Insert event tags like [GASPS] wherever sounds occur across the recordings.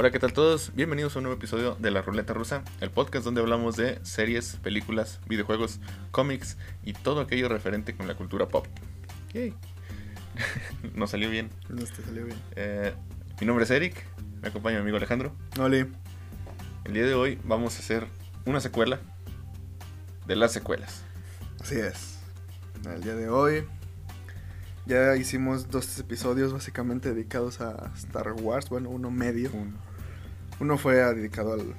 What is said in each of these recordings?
Hola, ¿qué tal todos? Bienvenidos a un nuevo episodio de La Ruleta Rusa, el podcast donde hablamos de series, películas, videojuegos, cómics y todo aquello referente con la cultura pop. Yay. [LAUGHS] Nos salió bien. Nos te salió bien. Eh, mi nombre es Eric, me acompaña mi amigo Alejandro. Oli. El día de hoy vamos a hacer una secuela de las secuelas. Así es. El día de hoy ya hicimos dos episodios básicamente dedicados a Star Wars. Bueno, uno medio. Un- Uno fue dedicado al-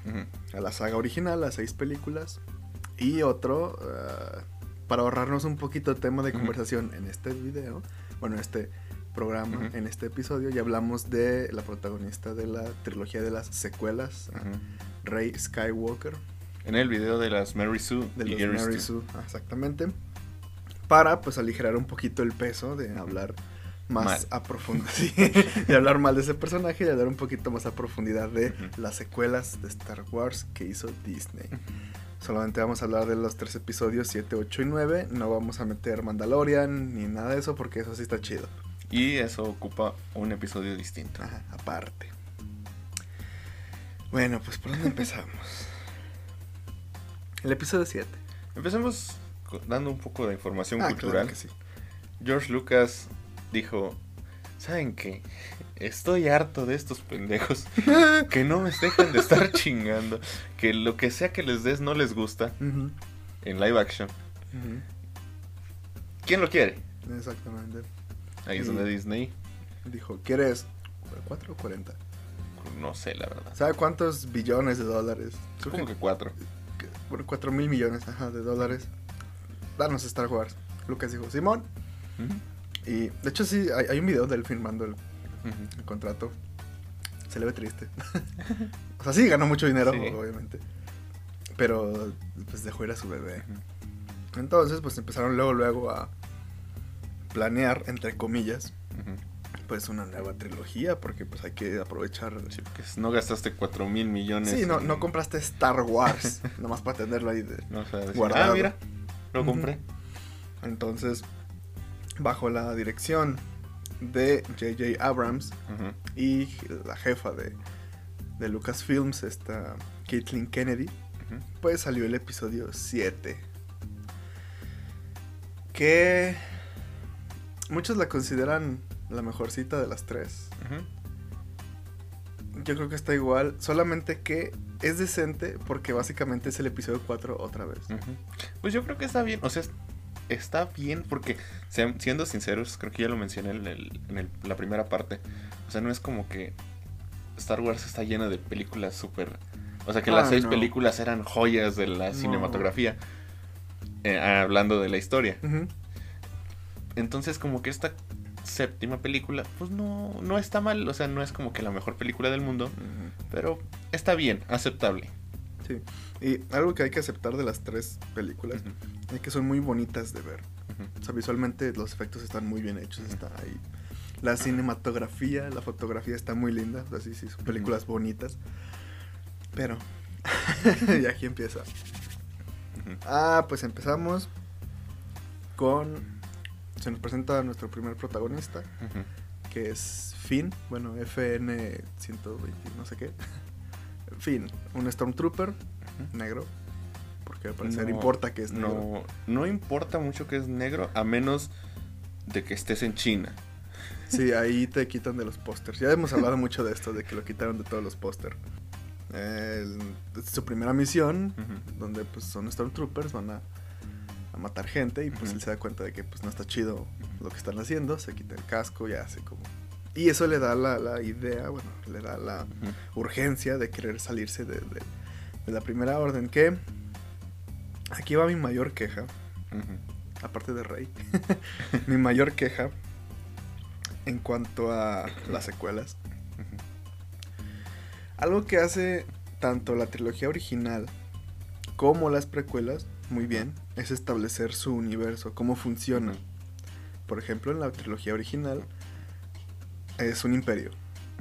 a la saga original, a seis películas. Y otro, eh, para ahorrarnos un poquito de tema de conversación en este video, bueno, en este programa, en este episodio, ya hablamos de la protagonista de la trilogía de las secuelas, Ujú. Rey Skywalker. En el video de las Mary Sue de y Mary. Sue, ah, exactamente. Para pues aligerar un poquito el peso de hablar más Mal. a profundidad, [LAUGHS] sí, de hablar mal de ese personaje y hablar un poquito más a profundidad de las secuelas de Star Wars que hizo Disney. Solamente vamos a hablar de los tres episodios 7, 8 y 9. No vamos a meter Mandalorian ni nada de eso porque eso sí está chido. Y eso ocupa un episodio distinto. Ajá, aparte. Bueno, pues por dónde empezamos. El episodio 7. Empecemos dando un poco de información Ah, cultural. claro que sí. George Lucas dijo, ¿saben qué? Estoy harto de estos pendejos [LAUGHS] que no me dejan de estar chingando, que lo que sea que les des no les gusta en live action. ¿Quién lo quiere? Exactamente. Ahí es donde Disney, Dijo, ¿quieres 4 o 40? no sé la verdad. ¿Sabe cuántos billones de dólares? Supongo que cuatro. que- bueno, 4 mil millones ajá, de dólares. Danos Star Wars. Lucas dijo, Simón. Y de hecho sí, hay, hay un video de él firmando el, contrato. Se le ve triste. [LAUGHS] o sea, sí, ganó mucho dinero, Sí. obviamente. Pero pues dejó ir a su bebé. Entonces, pues empezaron luego, luego a planear, entre comillas, pues una nueva trilogía, porque pues hay que aprovechar Sí, porque no gastaste cuatro mil millones. Sí, no, en- no compraste Star Wars, [LAUGHS] nomás para tenerlo ahí. De... No, o sea, decir, guardado. ah, mira, lo compré. Entonces, bajo la dirección de J.J. Abrams y la jefa de, de Lucasfilms, esta Caitlin Kennedy, pues salió el episodio 7. Que muchos la consideran la mejor cita de las tres. Yo creo que está igual, solamente que es decente porque básicamente es el episodio 4 otra vez. Pues yo creo que está bien, o sea, está bien porque, siendo sinceros, creo que ya lo mencioné en, el- en el- la primera parte, o sea, no es como que Star Wars está llena de películas súper... O sea, que las Ah, seis no. películas eran joyas de la No. cinematografía, eh, hablando de la historia. Entonces, como que esta séptima película, pues no, no está mal, o sea, no es como que la mejor película del mundo, pero está bien, aceptable. Sí. Y algo que hay que aceptar de las tres películas es que son muy bonitas de ver. O sea, visualmente los efectos están muy bien hechos. Está ahí. La cinematografía, la fotografía está muy linda. O sea, sí, sí, son películas bonitas. Pero. [LAUGHS] y aquí empieza. Ah, pues empezamos con. Se nos presenta nuestro primer protagonista, que es Finn. Bueno, FN 120, no sé qué. Finn, un Stormtrooper negro. Porque al parecer No, importa que es negro. No, no importa mucho que es negro, a menos de que estés en China. Sí, ahí te quitan de los pósters. Ya hemos hablado [LAUGHS] mucho de esto, de que lo quitaron de todos los pósters. Su primera misión, donde pues son Stormtroopers, van a, a matar gente y pues él se da cuenta de que pues no está chido lo que están haciendo, se quita el casco y hace como... Y eso le da la, la idea, bueno, le da la urgencia de querer salirse de, de- de la primera orden, que aquí va mi mayor queja, aparte de Rey, [LAUGHS] mi mayor queja en cuanto a las secuelas. Algo que hace tanto la trilogía original como las precuelas muy bien es establecer su universo, cómo funciona. Por ejemplo, en la trilogía original es un imperio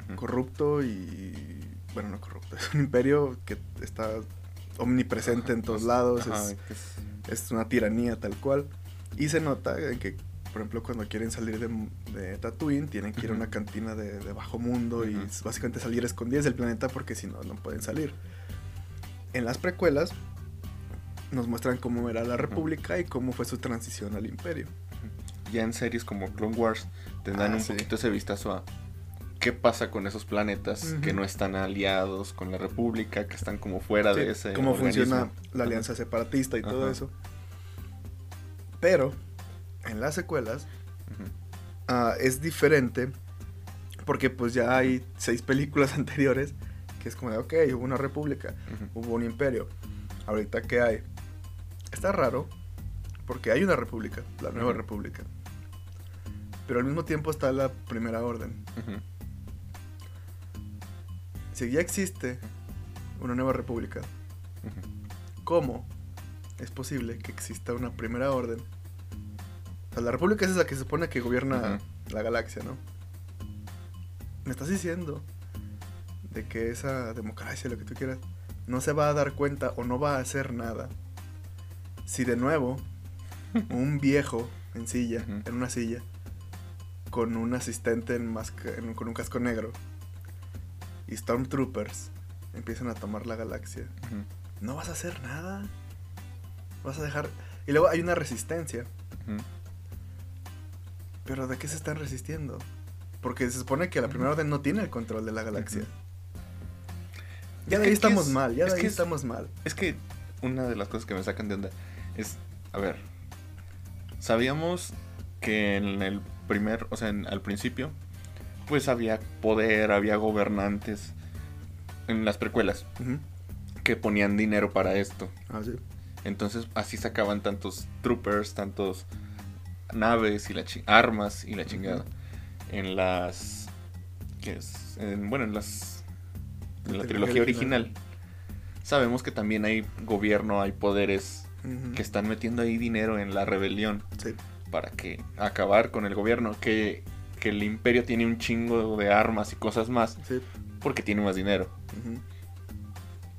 Ujú. corrupto y bueno, no corrupto, [LAUGHS] es un imperio que está omnipresente en todos lados, es, es- una tiranía tal cual. Y se nota en que por ejemplo, cuando quieren salir de, de Tatooine, tienen que ir a una cantina de, de bajo mundo y Ujú. s- básicamente salir escondidas del planeta porque si no, no pueden salir. En las precuelas nos muestran cómo era la República y cómo fue su transición al Imperio. Ya en series como Clone Wars te dan Ah, un sí. poquito ese vistazo a qué pasa con esos planetas que no están aliados con la República, que están como fuera Sí, de ese. cómo funciona la alianza separatista y todo eso. Pero en las secuelas Ujú. ah, es diferente porque pues ya hay seis películas [LAUGHS] anteriores que es como de, ok, hubo una república, hubo un imperio. Ahorita, ¿qué hay? Está raro porque hay una república, la nueva república. Pero al mismo tiempo está la primera orden. Si ya existe una nueva república. ¿cómo es posible que exista una primera orden? O sea, la república es esa que se supone que gobierna la galaxia, ¿no? Me estás diciendo de que esa democracia, lo que tú quieras, no se va a dar cuenta o no va a hacer nada si de nuevo [LAUGHS] un viejo en silla, en una silla, con un asistente en masca- en- con un casco negro y Stormtroopers empiezan a tomar la galaxia. No vas a hacer nada. Vas a dejar... Y luego hay una resistencia. Pero ¿de qué se están resistiendo? Porque se supone que la primera orden no tiene el control de la galaxia. Ya Es de ahí estamos es- mal, ya es de ahí que estamos mal. Es que una de las cosas que me sacan de onda es, a ver, sabíamos que en el primer, o sea, en- al principio, pues había poder, había gobernantes en las precuelas que ponían dinero para esto. Ah, sí. Entonces así sacaban tantos troopers, tantos naves y la armas y la chingada. En las ¿qué es? En- bueno, en las en la trilogía original. Sabemos que también hay gobierno, hay poderes que están metiendo ahí dinero en la rebelión Sí. Para que acabar con el gobierno, que, que el imperio tiene un chingo de armas y cosas más Sí. porque tiene más dinero.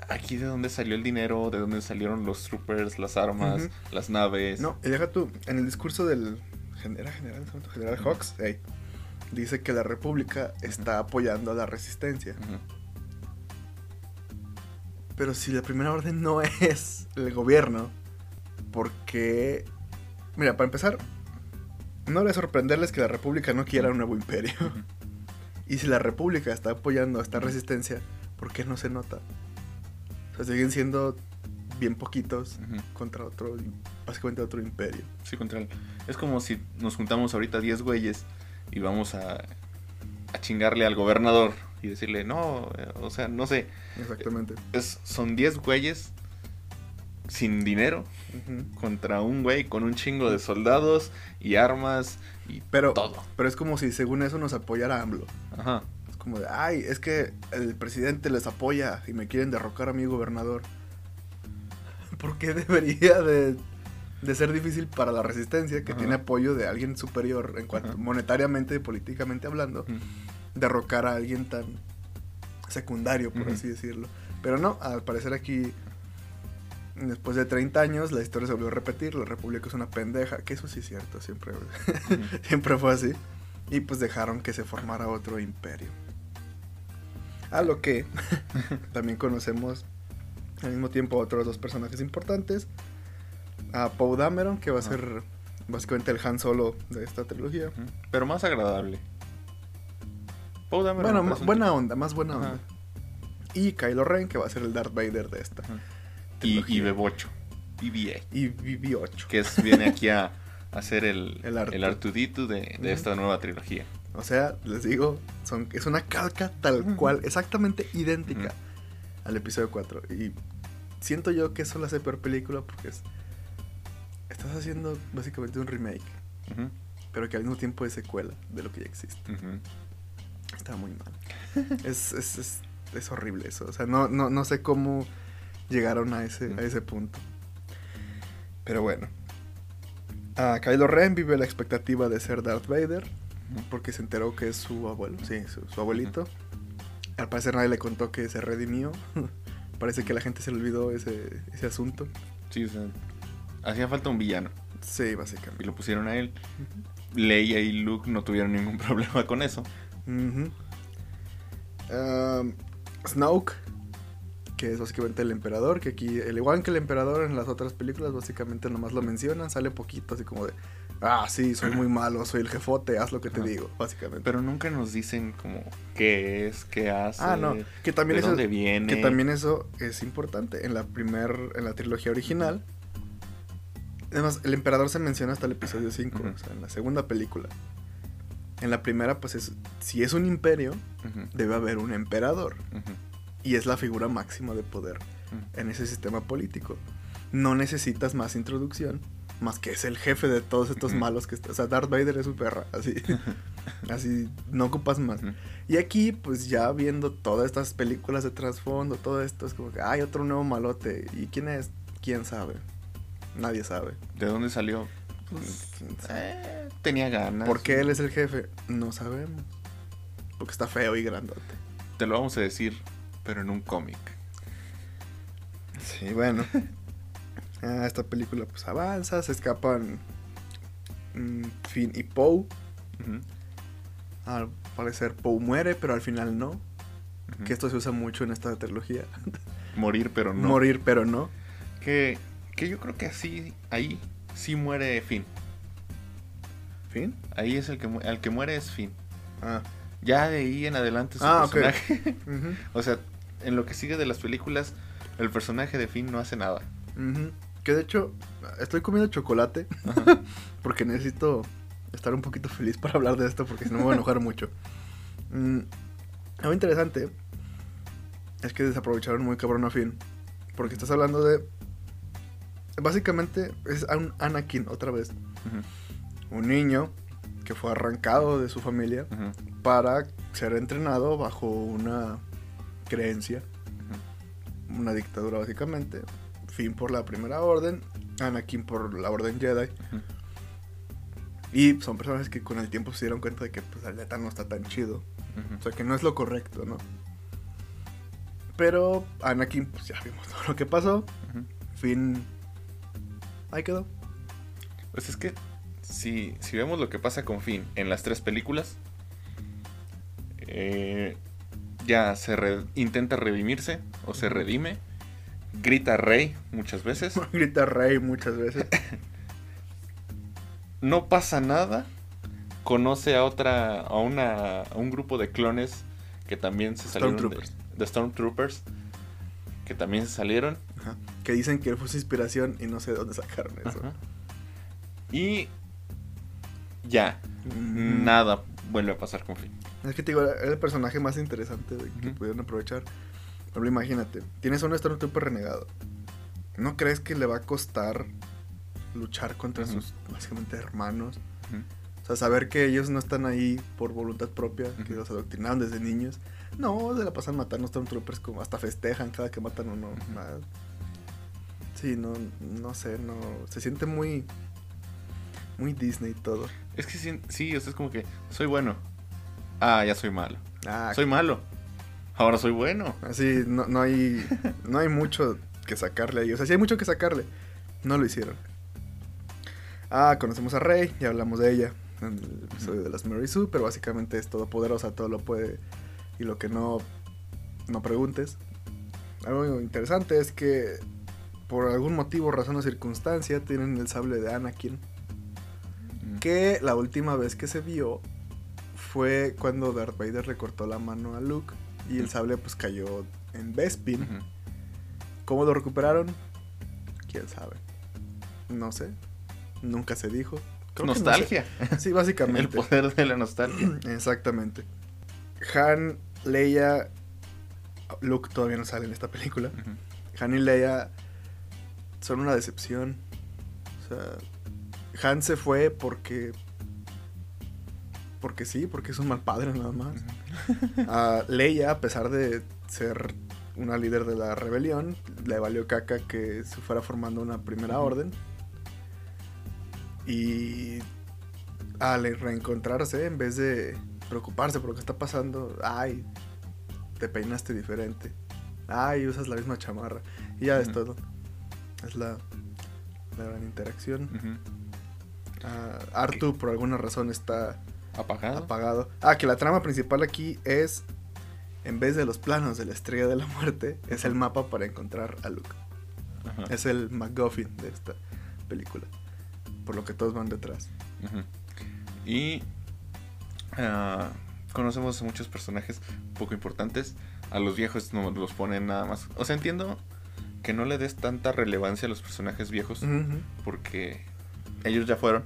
Aquí de dónde salió el dinero, de dónde salieron los troopers, las armas, las naves. No, y deja tú, en el discurso del gen- ¿era general, general Hawks, dice que la república está apoyando a la resistencia. Pero si la primera orden no [LAUGHS] es el gobierno, ¿por qué? Mira, para empezar, no debe sorprenderles que la República no quiera un nuevo imperio. Y si la República está apoyando esta resistencia, ¿por qué no se nota? O sea, siguen siendo bien poquitos contra otro, básicamente otro imperio. Sí, contra el- Es como si nos juntamos ahorita 10 güeyes y vamos a, a chingarle al gobernador y decirle, no, eh, o sea, no sé, Exactamente. es, son 10 güeyes sin dinero Contra un güey con un chingo de soldados y armas y Pero, todo. pero es como si según eso nos apoyara AMLO. Ajá. Es como de, ay, es que el presidente les apoya y me quieren derrocar a mi gobernador. [LAUGHS] ¿Por qué debería de, de ser difícil para la resistencia, que Ajá. tiene apoyo de alguien superior en cuanto Ajá. monetariamente y políticamente hablando, derrocar a alguien tan secundario, por así decirlo? Pero no, al parecer aquí, después de 30 años, la historia se volvió a repetir, la república es una pendeja, que eso sí es cierto, siempre, [LAUGHS] siempre fue así. Y pues dejaron que se formara otro imperio. A lo que [LAUGHS] también conocemos al mismo tiempo a otros dos personajes importantes. A Poe Dameron, que va a Ajá. ser básicamente el Han Solo de esta trilogía. Pero más agradable. Poe Dameron Bueno, buena onda, más buena Ajá. onda. Y Kylo Ren, que va a ser el Darth Vader de esta. Ajá. Y, y Bebocho. Y BA. Y BB-8. Que es, viene aquí a, a [LAUGHS] hacer el, El Artu. el Artudito de, de esta nueva trilogía. O sea, les digo, son, es una calca tal cual, exactamente idéntica al episodio 4. Y siento yo que eso la hace peor película porque es, estás haciendo básicamente un remake, pero que al mismo tiempo es secuela de lo que ya existe. Está muy mal. [LAUGHS] es, es, es, es horrible eso. O sea, no, no, no sé cómo llegaron a ese, a ese punto. Pero bueno. A Kylo Ren vive la expectativa de ser Darth Vader. Porque se enteró que es su abuelo. Sí, su, su abuelito. Al parecer nadie le contó que se redimió. [LAUGHS] Parece que la gente se le olvidó ese, ese asunto. Sí, o sea, hacía falta un villano Sí, y básicamente. lo pusieron a él. Leia y Luke no tuvieron ningún [LAUGHS] problema con eso. Um, Snoke, que es básicamente el emperador, que aquí, el igual que el emperador en las otras películas, básicamente nomás lo mencionan, sale poquito, así como de, ah, sí, soy muy [LAUGHS] malo, soy el jefote, haz lo que te Ajá. digo, básicamente. Pero nunca nos dicen como qué es, qué hace, ah, no, que también de eso, dónde viene. que también eso es importante. En la primer, en la trilogía original, además, el emperador se menciona hasta el episodio 5, Ujú. o sea, en la segunda película. En la primera, pues es, si es un imperio, debe haber un emperador. ujú, Y es la figura máxima de poder en ese sistema político. No necesitas más introducción, más que es el jefe de todos estos malos que está. O sea, Darth Vader es su perra, así. [LAUGHS] así, no ocupas más. Y aquí, pues ya viendo todas estas películas de trasfondo, todo esto, es como que hay otro nuevo malote. ¿Y quién es? ¿Quién sabe? Nadie sabe. ¿De dónde salió? Pues. Eh, tenía ganas. ¿Por qué él es el jefe? No sabemos. Porque está feo y grandote. Te lo vamos a decir, pero en un cómic. Sí, bueno. [LAUGHS] Ah, esta película pues avanza, se escapan mm, Finn y Poe. Ujú, Al parecer Poe muere, pero al final no. Que esto se usa mucho en esta trilogía. [LAUGHS] Morir, pero no. Morir, pero no. Que, que yo creo que así, ahí sí muere Finn. ¿Finn? Ahí es el que, el que muere es Finn. Ah. Ya de ahí en adelante su Ah, personaje. [LAUGHS] ujú, o sea, en lo que sigue de las películas, el personaje de Finn no hace nada. Que de hecho, estoy comiendo chocolate. Ajá. [LAUGHS] Porque necesito estar un poquito feliz para hablar de esto. Porque si no me voy a enojar mucho. Mm, algo interesante es que desaprovecharon muy cabrón a Finn. Porque estás hablando de. Básicamente es un Anakin otra vez. Un niño que fue arrancado de su familia para ser entrenado bajo una creencia, una dictadura básicamente. Finn por la primera orden, Anakin por la orden Jedi. Y son personas que con el tiempo se dieron cuenta de que pues, la neta no está tan chido. O sea, que no es lo correcto, ¿no? Pero Anakin, pues ya vimos todo lo que pasó. Ujú. Finn. Ahí quedó. Pues es que si, si vemos lo que pasa con Finn en las tres películas, eh, ya se re- intenta redimirse o se redime, grita rey muchas veces, [LAUGHS] Grita Rey muchas veces. [LAUGHS] no pasa nada, conoce a otra, a una, a un grupo de clones que también se salieron de, Stormtroopers. de Stormtroopers, que también se salieron. Ajá. Que dicen que fue su inspiración y no sé de dónde sacaron eso. Ajá. Y ya, Mm. nada vuelve a pasar con Finn. Es que te digo, era el personaje más interesante de que pudieron aprovechar. Pero imagínate, tienes a un Stormtrooper renegado. ¿No crees que le va a costar luchar contra sus básicamente hermanos? O sea, saber que ellos no están ahí por voluntad propia, que los adoctrinaron desde niños. No, se la pasan matando Stormtroopers como hasta festejan cada que matan uno. Nada. Sí, no, no sé, no. Se siente muy. Muy Disney todo. Es que sí, sí, o sea, es como que soy bueno. Ah, ya soy malo. Ah, Soy malo. Ahora soy bueno. Así, no, no hay. No hay mucho que sacarle ahí. O sea, sí hay mucho que sacarle. No lo hicieron. Ah, conocemos a Rey, ya hablamos de ella en el episodio de las Mary Sue, pero básicamente es todopoderosa, todo lo puede. Y lo que no. No preguntes. Algo interesante es que. Por algún motivo, razón o circunstancia, tienen el sable de Anakin. Que la última vez que se vio fue cuando Darth Vader le cortó la mano a Luke y el sable pues cayó en Bespin. ¿Cómo lo recuperaron? ¿Quién sabe? No sé. Nunca se dijo. Creo que no sé. Nostalgia. Sí, básicamente. [LAUGHS] El poder de la nostalgia. [CLEARS THROAT] Exactamente. Han, Leia, Luke todavía no sale en esta película. Han y Leia son una decepción. O sea, Han se fue porque. Porque sí, porque es un mal padre nada más. A [LAUGHS] Leia, a pesar de ser una líder de la rebelión, le valió caca que se fuera formando una primera orden. Y al reencontrarse, en vez de preocuparse por lo que está pasando, ay, te peinaste diferente. Ay, usas la misma chamarra. Y ya es Ujú. todo. Es la, la gran interacción. Ah, Artu por alguna razón está Apagado. apagado. Ah, que la trama principal aquí es, en vez de los planos de la Estrella de la Muerte, es el mapa para encontrar a Luke. Ajá. Es el MacGuffin de esta película. Por lo que todos van detrás. Y ah, conocemos a muchos personajes poco importantes. A los viejos no los ponen nada más. O sea, entiendo que no le des tanta relevancia a los personajes viejos porque ellos ya fueron.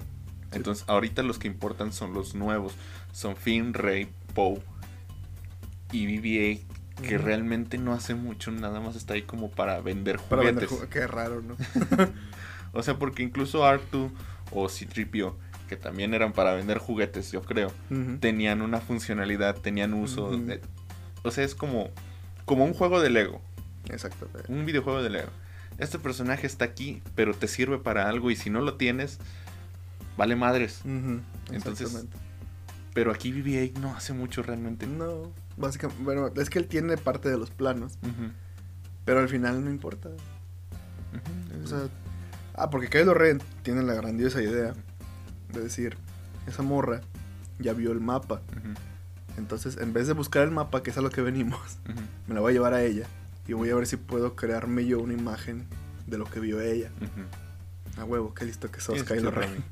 Entonces, ahorita los que importan son los nuevos. Son Finn, Rey, Poe y BB-8, que realmente no hace mucho, nada más está ahí como para vender Para vender juguetes. Qué raro, ¿no? [LAUGHS] O sea, porque incluso Artu o C-3PO, que también eran para vender juguetes, yo creo, tenían una funcionalidad, tenían uso. De- o sea, es como, como un juego de Lego, Exacto. un videojuego de Lego. Este personaje está aquí, pero te sirve para algo y si no lo tienes, vale madres. Ujú, Entonces. Pero aquí BB-8 no hace mucho realmente. No, básicamente, bueno, es que él tiene parte de los planos, pero al final no importa. O sea, ah, porque Kylo Ren tiene la grandiosa idea de decir, esa morra ya vio el mapa. Entonces, en vez de buscar el mapa, que es a lo que venimos, [LAUGHS] me la voy a llevar a ella y voy a ver si puedo crearme yo una imagen de lo que vio ella. A huevo, qué listo que sos, Kylo Ren.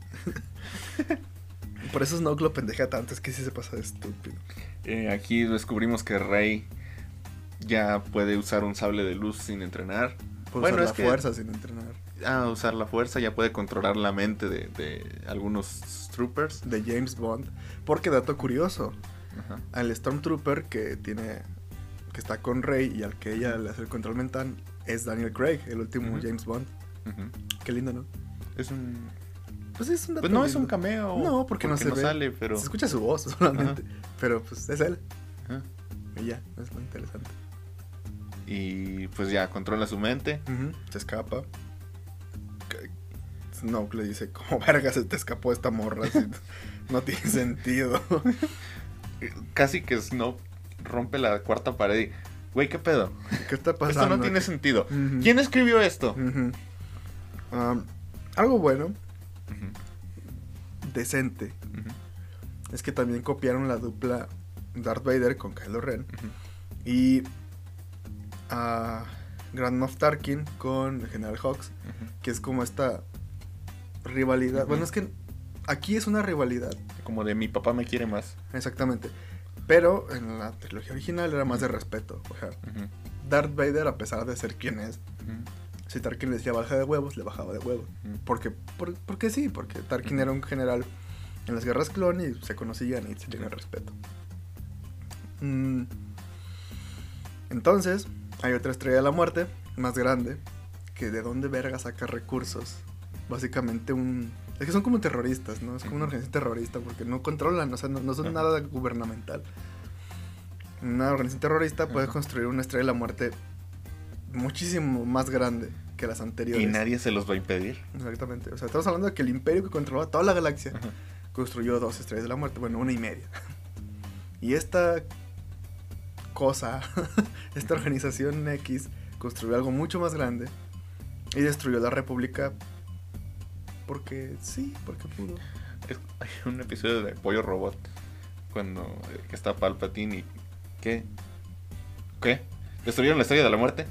Por eso Snoke lo pendeja tanto, es que sí se pasa de estúpido. Eh, aquí descubrimos que Rey ya puede usar un sable de luz sin entrenar. Puede Bueno, usar es la que- fuerza sin entrenar. A usar la fuerza, ya puede controlar la mente de, de algunos troopers. De James Bond. Porque dato curioso, Ajá. al Stormtrooper que tiene que está con Rey y al que ella le hace el control mental es Daniel Craig, el último. James Bond. Qué lindo, ¿no? Es un. Pues es un dato Pues no es un cameo. No, porque no se ve. sale, pero. Se escucha su voz [LAUGHS] solamente, pero pues es él. Ajá. Y ya, es muy interesante. Y pues ya controla su mente. Se escapa. Snoke le dice, ¿cómo verga se te escapó esta morra? No tiene [LAUGHS] sentido. [LAUGHS] Casi que Snow rompe la cuarta pared y. Güey, ¿qué pedo? ¿Qué está pasando? Esto no tiene sentido. ¿Quién escribió esto? Ujú. Um, algo bueno, decente, es que también copiaron la dupla Darth Vader con Kylo Ren y a Grand Moff Tarkin con el General Ujú. que es como esta rivalidad. Bueno, es que aquí es una rivalidad, Como de mi papá me quiere más. exactamente. Pero en la trilogía original era más de respeto. O sea, Darth Vader, a pesar de ser quien es, si Tarkin le decía baja de huevos, le bajaba de huevos. Porque, por, porque sí, porque Tarkin era un general en las guerras clon y se conocían y se tenían respeto. Mm. Entonces, hay otra estrella de la muerte, más grande, que de dónde verga saca recursos. Básicamente un... Es que son como terroristas, ¿no? Es como una organización terrorista porque no controlan, o sea, no, no son nada gubernamental. Una organización terrorista puede construir una estrella de la muerte muchísimo más grande que las anteriores. Y nadie se los va a impedir. Exactamente. O sea, estamos hablando de que el imperio que controlaba toda la galaxia Ajá. construyó dos estrellas de la muerte. Bueno, una y media. Y esta cosa, [LAUGHS] esta organización X, construyó algo mucho más grande y destruyó la República porque sí, porque pudo. Es- hay un episodio de Pollo Robot cuando eh, que está Palpatine y ¿qué? ¿Qué? ¿Destruyeron la estrella de la muerte?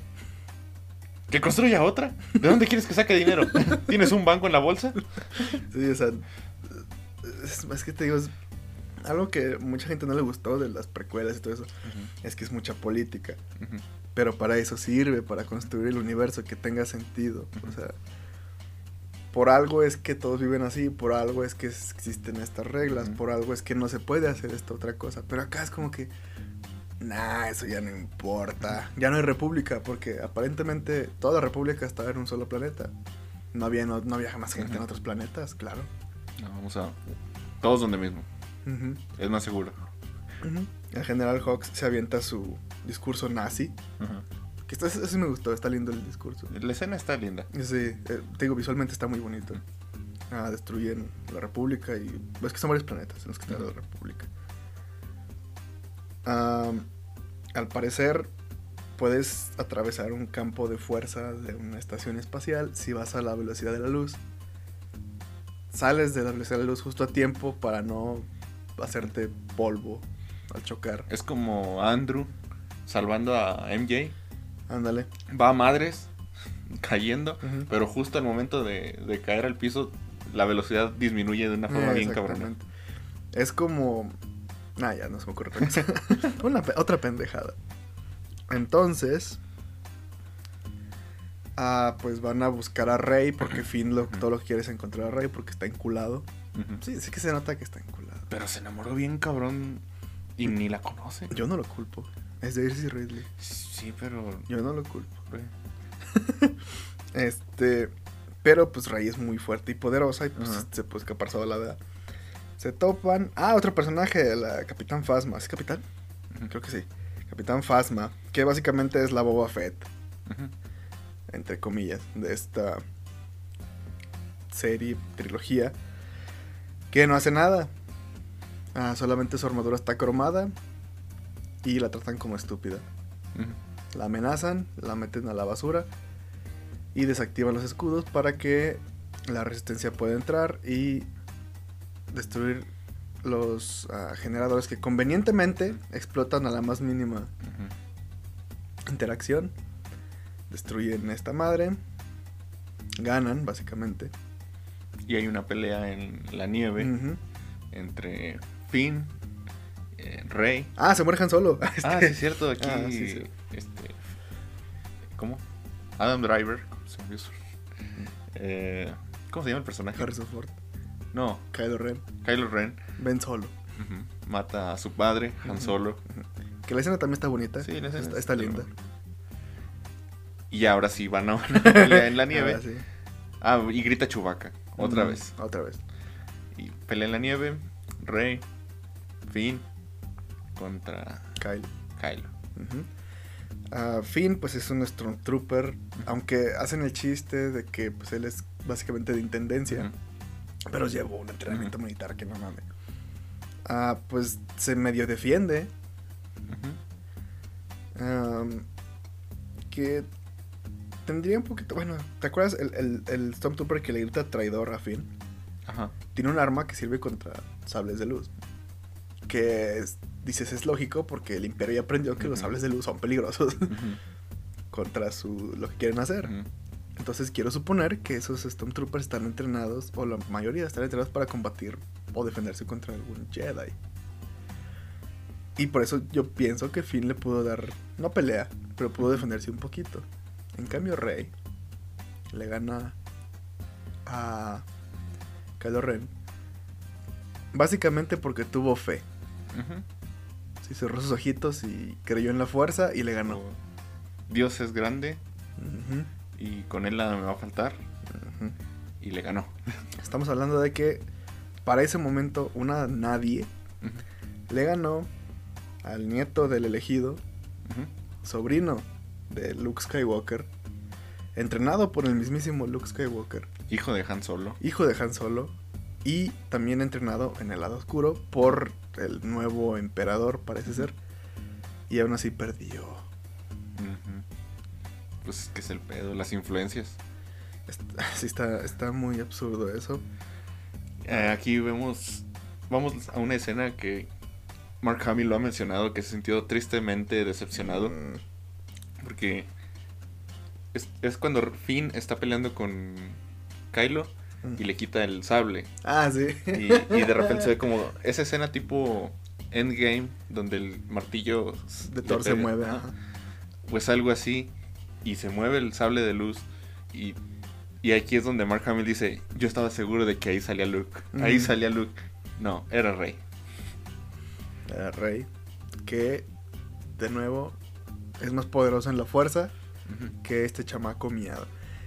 ¿Que construya otra? ¿De dónde quieres que saque dinero? ¿Tienes un banco en la bolsa? Sí, o sea, es, es que te digo, es algo que mucha gente no le gustó de las precuelas y todo eso, es que es mucha política. Ujú, Pero para eso sirve, para construir el universo que tenga sentido. O Ujú. sea, por algo es que todos viven así, por algo es que existen estas reglas, por algo es que no se puede hacer esta otra cosa. Pero acá es como que, nah, eso ya no importa. Ya no hay república, porque aparentemente toda la república estaba en un solo planeta. No había, no, no había más gente en otros planetas, claro. No, vamos a... Todos donde mismo. Es más seguro. El general Hawks se avienta su discurso nazi. Que esto, eso sí me gustó, está lindo el discurso. La escena está linda. Sí, eh, te digo, visualmente está muy bonito. Ah, destruyen la República y... Es que son varios planetas en los que está la. República. Al parecer, puedes atravesar un campo de fuerza de una estación espacial si vas a la velocidad de la luz. sales de la velocidad de la luz justo a tiempo para no hacerte polvo al chocar. Es como Andrew salvando a MJ. Ándale. Va a madres [LAUGHS] cayendo, pero justo al momento de, de caer al piso, la velocidad disminuye de una forma Eh, bien cabrona. Es como. Ah, ya no se me ocurre otra cosa. [LAUGHS] Una otra pendejada. Entonces. Ah, pues van a buscar a Rey porque Finn lo, todo lo que quiere es encontrar a Rey porque está enculado. Sí, sí que se nota que está enculado. Pero se enamoró bien cabrón y ni la conoce. Yo no lo culpo. Es de Daisy Ridley. Sí, pero... Yo no lo culpo. [LAUGHS] Este. Pero pues Rey es muy fuerte y poderosa y pues Ajá. se puede escapar sola la verdad. Se topan. Ah, otro personaje, la Capitán Phasma. ¿Es Capitán? Creo que sí. Capitán Phasma. Que básicamente es la Boba Fett, entre comillas, de esta serie, trilogía. Que no hace nada. Ah, solamente su armadura está cromada. Y la tratan como estúpida. La amenazan, la meten a la basura y desactivan los escudos para que la resistencia pueda entrar y destruir los ah, generadores que convenientemente explotan a la más mínima interacción. Destruyen esta madre. Ganan, básicamente. Y hay una pelea en la nieve entre Finn, eh, Rey. Ah, se muere Han Solo. [LAUGHS] Este, Ah, sí, es cierto, aquí. Ah, sí, sí. Este. ¿Cómo? Adam Driver. se me Eh, ¿Cómo se llama el personaje? Harrison Ford, No, Kylo Ren, Kylo Ren. Ben Solo. Mata a su padre, Han. Solo. Que la escena también está bonita. Sí, la escena está, está está linda. Y ahora sí van a una [LAUGHS] pelea en la nieve. Ah, sí. Ah, y grita Chewbacca. Otra vez. Otra vez. Y pelea en la nieve. Rey. Finn. Contra Kylo. Kylo. Ah, Finn, pues es un Stormtrooper, aunque hacen el chiste de que pues él es básicamente de intendencia. Pero llevó un entrenamiento militar que no mames. Ah, pues se medio defiende, am, que tendría un poquito, bueno, ¿te acuerdas el, el, el Stormtrooper que le grita traidor a Finn? Ajá. Tiene un arma que sirve contra sables de luz. Que es- dices es lógico porque el imperio ya aprendió que los sables de luz son peligrosos [LAUGHS] contra su, lo que quieren hacer. Entonces quiero suponer que esos Stormtroopers están entrenados, o la mayoría están entrenados para combatir o defenderse contra algún Jedi. Y por eso yo pienso que Finn le pudo dar, no pelea, pero pudo defenderse un poquito. En cambio Rey le gana a Kylo Ren. Básicamente porque tuvo fe. Sí, cerró sus ojitos y creyó en la fuerza y le ganó. Dios es grande y con él nada me va a faltar. Y le ganó. Estamos hablando de que para ese momento una nadie le ganó al nieto del elegido, sobrino de Luke Skywalker, entrenado por el mismísimo Luke Skywalker, Hijo de Han Solo. hijo de Han Solo, y también entrenado en el lado oscuro por el nuevo emperador, parece ser, y aún así perdió. Pues es que es el pedo, las influencias. [LAUGHS] Sí, está, está muy absurdo eso. Eh, aquí vemos, vamos a una escena que Mark Hamill lo ha mencionado, que se sintió tristemente decepcionado, Mm, porque es, es cuando Finn está peleando con Kylo y le quita el sable. Ah, sí. Y, y de repente se ve como esa escena tipo Endgame, donde el martillo De Thor se mueve. Ajá. Pues algo así. Y se mueve el sable de luz. Y, y aquí es donde Mark Hamill dice, yo estaba seguro de que ahí salía Luke. Ahí Ujú. salía Luke. No, era Rey. Era Rey. Que, de nuevo, es más poderoso en la fuerza que este chamaco miado.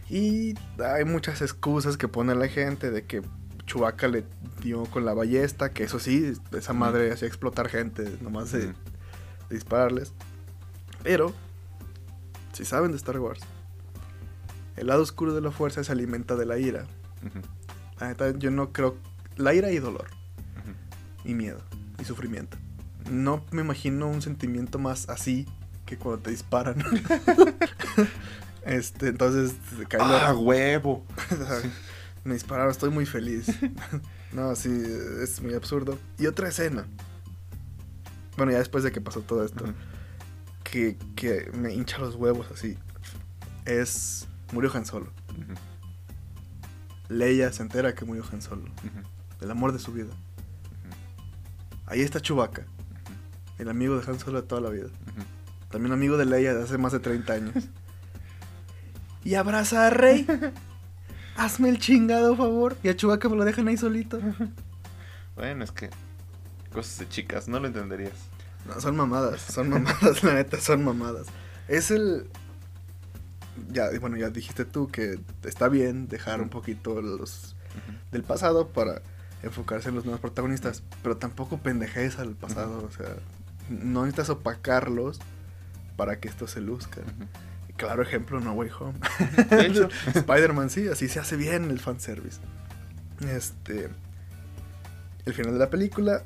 Y hay muchas excusas que pone la gente de que Chewbacca le dio con la ballesta, que eso sí, esa madre hacía explotar gente, nomás de, de dispararles. Pero, si saben de Star Wars, el lado oscuro de la fuerza se alimenta de la ira. Ujú. La neta, yo no creo... La ira y dolor, y miedo, y sufrimiento. No me imagino un sentimiento más así que cuando te disparan. [LAUGHS] este, entonces, ¡Ah, huevo! [LAUGHS] Me dispararon, estoy muy feliz. [LAUGHS] no, sí, es muy absurdo. Y otra escena. Bueno, ya después de que pasó todo esto. Que, que me hincha los huevos así. Es. Murió Han Solo. Leia se entera que murió Han Solo. El amor de su vida. Ahí está Chewbacca. El amigo de Han Solo de toda la vida. También amigo de Leia de hace más de 30 años. Y abraza a Rey. [LAUGHS] Hazme el chingado favor. Y a Chewbacca me lo dejan ahí solito. [LAUGHS] Bueno, es que cosas de chicas, no lo entenderías. No, son mamadas, son mamadas, [LAUGHS] la neta, son mamadas. Es el. Ya, bueno, ya dijiste tú que está bien dejar un poquito los del pasado para enfocarse en los nuevos protagonistas, pero tampoco pendejes al pasado, o sea, no necesitas opacarlos para que esto se luzca. Claro ejemplo, No Way Home. [LAUGHS] De hecho. [LAUGHS] Spider-Man sí, así se hace bien el fanservice. Este. El final de la película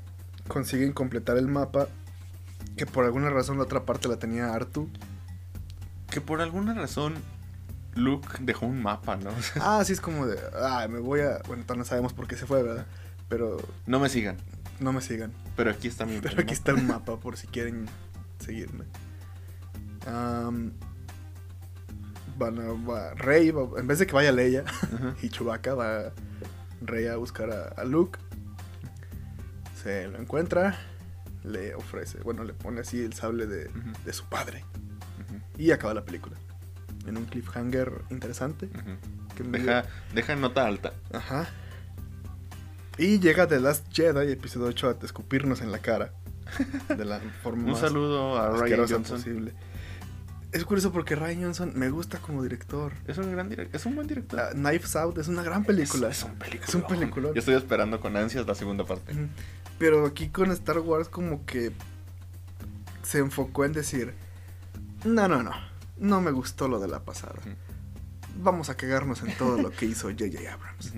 consiguen completar el mapa que por alguna razón la otra parte la tenía Artu. Que por alguna razón Luke dejó un mapa, ¿no? [LAUGHS] Ah, sí es como de, ah, me voy a, bueno, todavía no sabemos por qué se fue, ¿verdad? Pero no me sigan, no me sigan. pero aquí está mi [LAUGHS] Pero aquí está un mapa por si quieren seguirme. Van a, va- Rey, va- en vez de que vaya Leia [LAUGHS] y Chewbacca, va Rey a buscar a, a Luke. Se lo encuentra, le ofrece, bueno, le pone así el sable de, de su padre. Y acaba la película. En un cliffhanger interesante. Que Deja, deja nota alta. Ajá. Y llega The Last Jedi, episodio 8, a escupirnos en la cara. De la [LAUGHS] forma Un más saludo a Ryan Johnson. posible. Es curioso porque Ryan Johnson me gusta como director. Es un gran direct- es un buen director. Ah, Knives Out es una gran película. Es, es un película. Es un peliculón. Yo estoy esperando con ansias la segunda parte. Pero aquí con Star Wars como que se enfocó en decir, no, no, no, no me gustó lo de la pasada. Vamos a cagarnos en todo lo que hizo J.J. Abrams.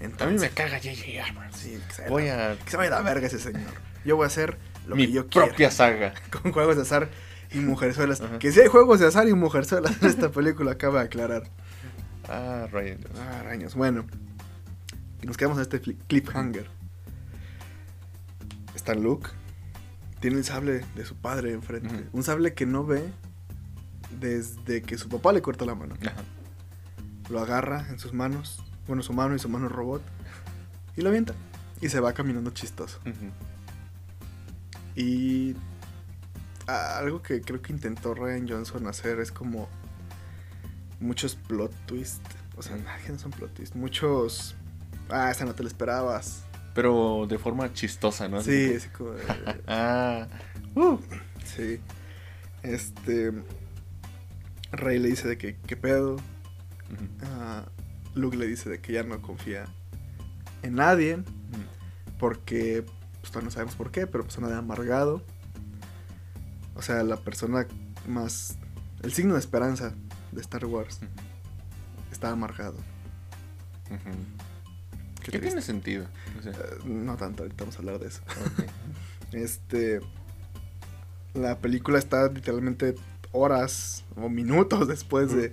Entonces, A mí me caga J.J. Abrams. Sí, que se, Voy vaya, a que se vaya a la verga ese señor. Yo voy a hacer lo mi que yo propia quiera. saga. [LAUGHS] Con juegos de azar y mujerzuelas. Ajá. Que si hay juegos de azar y mujerzuelas en esta película, acaba de aclarar. Ah, Johnson. Ah, arañas. Bueno, nos quedamos en este cliffhanger. Está Luke. Tiene el sable de su padre enfrente. Un sable que no ve desde que su papá le cortó la mano. Ajá. Lo agarra en sus manos. Bueno, su mano y su mano robot. Y lo avienta. Y se va caminando chistoso. Y algo que creo que intentó Ryan Johnson hacer es como muchos plot twists. O sea, que no son plot twists. Muchos. Ah, esa no te la esperabas. Pero de forma chistosa, ¿no? Sí, como- así como. [LAUGHS] Ah. Uh. sí. Este. Rey le dice de que, ¿qué pedo? Ah, Luke le dice de que ya no confía en nadie. Porque, pues todavía no sabemos por qué, pero persona de amargado. O sea, la persona más. El signo de esperanza de Star Wars está amargado. Qué ¿Qué triste. tiene sentido? O sea, Eh, no tanto, ahorita vamos a hablar de eso. [LAUGHS] Este. La película está literalmente horas o minutos después de,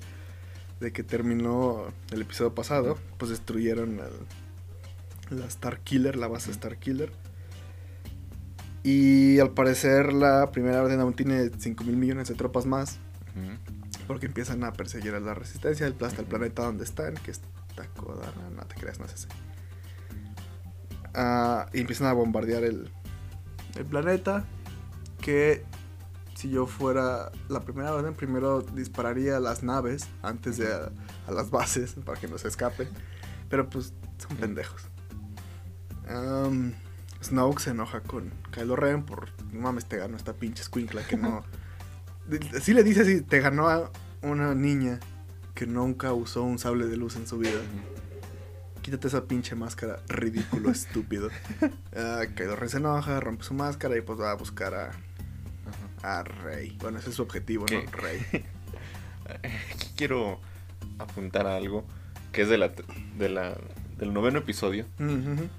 de que terminó el episodio pasado. Pues destruyeron al- la Star Killer, la base Star Killer. Y al parecer la primera orden aún tiene 5 mil millones de tropas más. Porque empiezan a perseguir a la resistencia el- hasta el planeta donde están, que es Takodana, no te creas, no es ese. Ah, y empiezan a bombardear el, el planeta. Que si yo fuera la primera orden, primero dispararía a las naves antes de a, a las bases [LAUGHS] para que no se escapen. Pero pues son pendejos. Am, Snoke se enoja con Kylo Ren por no mames, te ganó esta pinche escuincla que no. [LAUGHS] Así le dice así, te ganó a una niña que nunca usó un sable de luz en su vida. Quítate esa pinche máscara, ridículo, [LAUGHS] estúpido. Ah, Kylo se enoja, rompe su máscara y pues va a buscar a, a Rey. Bueno, ese es su objetivo, ¿Qué? ¿no? Rey. [LAUGHS] Aquí quiero apuntar a algo que es de la, de la, del noveno episodio,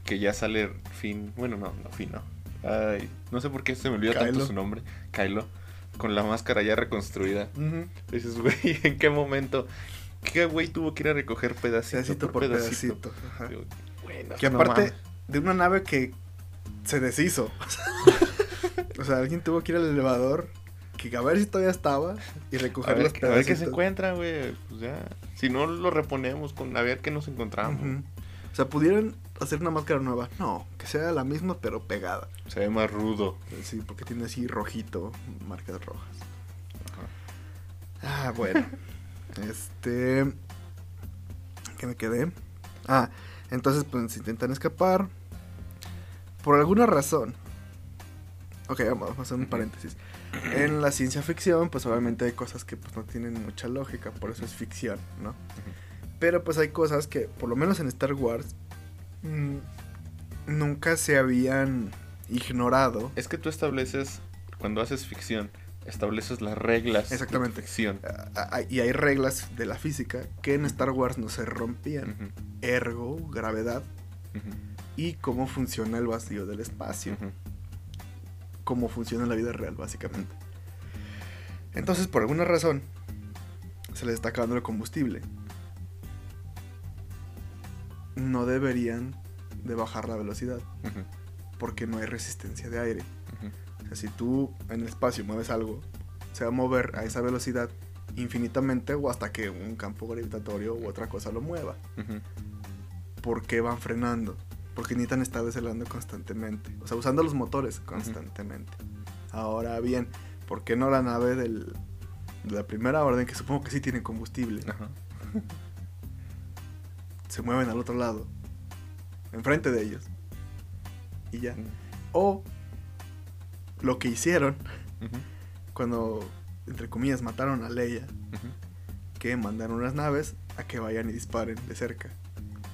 que ya sale Finn, bueno, no, no, Finn no. Ay, no sé por qué se me olvida tanto su nombre, Kylo, con la máscara ya reconstruida. Ujú. Dices, [LAUGHS] güey, ¿en qué momento ¿Qué güey tuvo que ir a recoger pedacito, pedacito por pedacito? Ajá. Digo, güey, no, Que aparte de una nave que se deshizo. [LAUGHS] o sea, alguien tuvo que ir al elevador, que a ver si todavía estaba, y A recoger ver, los a ver qué se encuentra, güey. Pues ya. Si no lo reponemos con a ver qué nos encontramos. O sea, pudieron hacer una máscara nueva. No, que sea la misma pero pegada. Se ve más rudo. Sí, porque tiene así rojito, marcas rojas. Ajá. Ah, bueno. [LAUGHS] este. ¿Qué me quedé? Ah, entonces pues intentan escapar. Por alguna razón. Ok, vamos a hacer un paréntesis. En la ciencia ficción, pues obviamente hay cosas que pues no tienen mucha lógica, por eso es ficción, ¿no? Pero pues hay cosas que, por lo menos en Star Wars, mm, nunca se habían ignorado. Es que tú estableces, cuando haces ficción, estableces las reglas Exactamente. de Y hay reglas de la física que en Star Wars no se rompían. Ergo, gravedad y cómo funciona el vacío del espacio. Cómo funciona la vida real, básicamente. Entonces, por alguna razón, se les está acabando el combustible. No deberían de bajar la velocidad porque no hay resistencia de aire. O sea, si tú en el espacio mueves algo, se va a mover a esa velocidad infinitamente o hasta que un campo gravitatorio u otra cosa lo mueva. Ujú. ¿Por qué van frenando? Porque necesitan estar decelando constantemente. O sea, usando los motores constantemente. Ahora bien, ¿por qué no la nave del, de la primera orden, que supongo que sí tiene combustible, Ajá. [LAUGHS] se mueven al otro lado? Enfrente de ellos. Y ya. O lo que hicieron cuando, entre comillas, mataron a Leia, que mandaron unas naves a que vayan y disparen de cerca.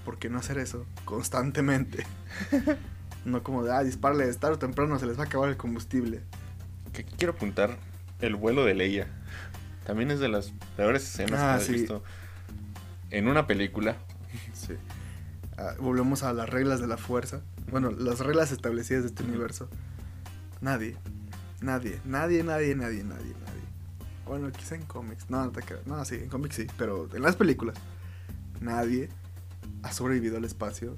¿Por qué no hacer eso constantemente? [LAUGHS] no como de, ah, disparle, tarde o temprano se les va a acabar el combustible. Que aquí quiero apuntar el vuelo de Leia. También es de las peores escenas Ah, que he sí. visto en una película. Sí. Ah, volvemos a las reglas de la fuerza. Bueno, las reglas establecidas de este universo. Nadie, nadie, nadie, nadie, nadie, nadie, nadie. Bueno, quizá en cómics. No, no te creas. No, sí, en cómics sí, pero en las películas. Nadie ha sobrevivido al espacio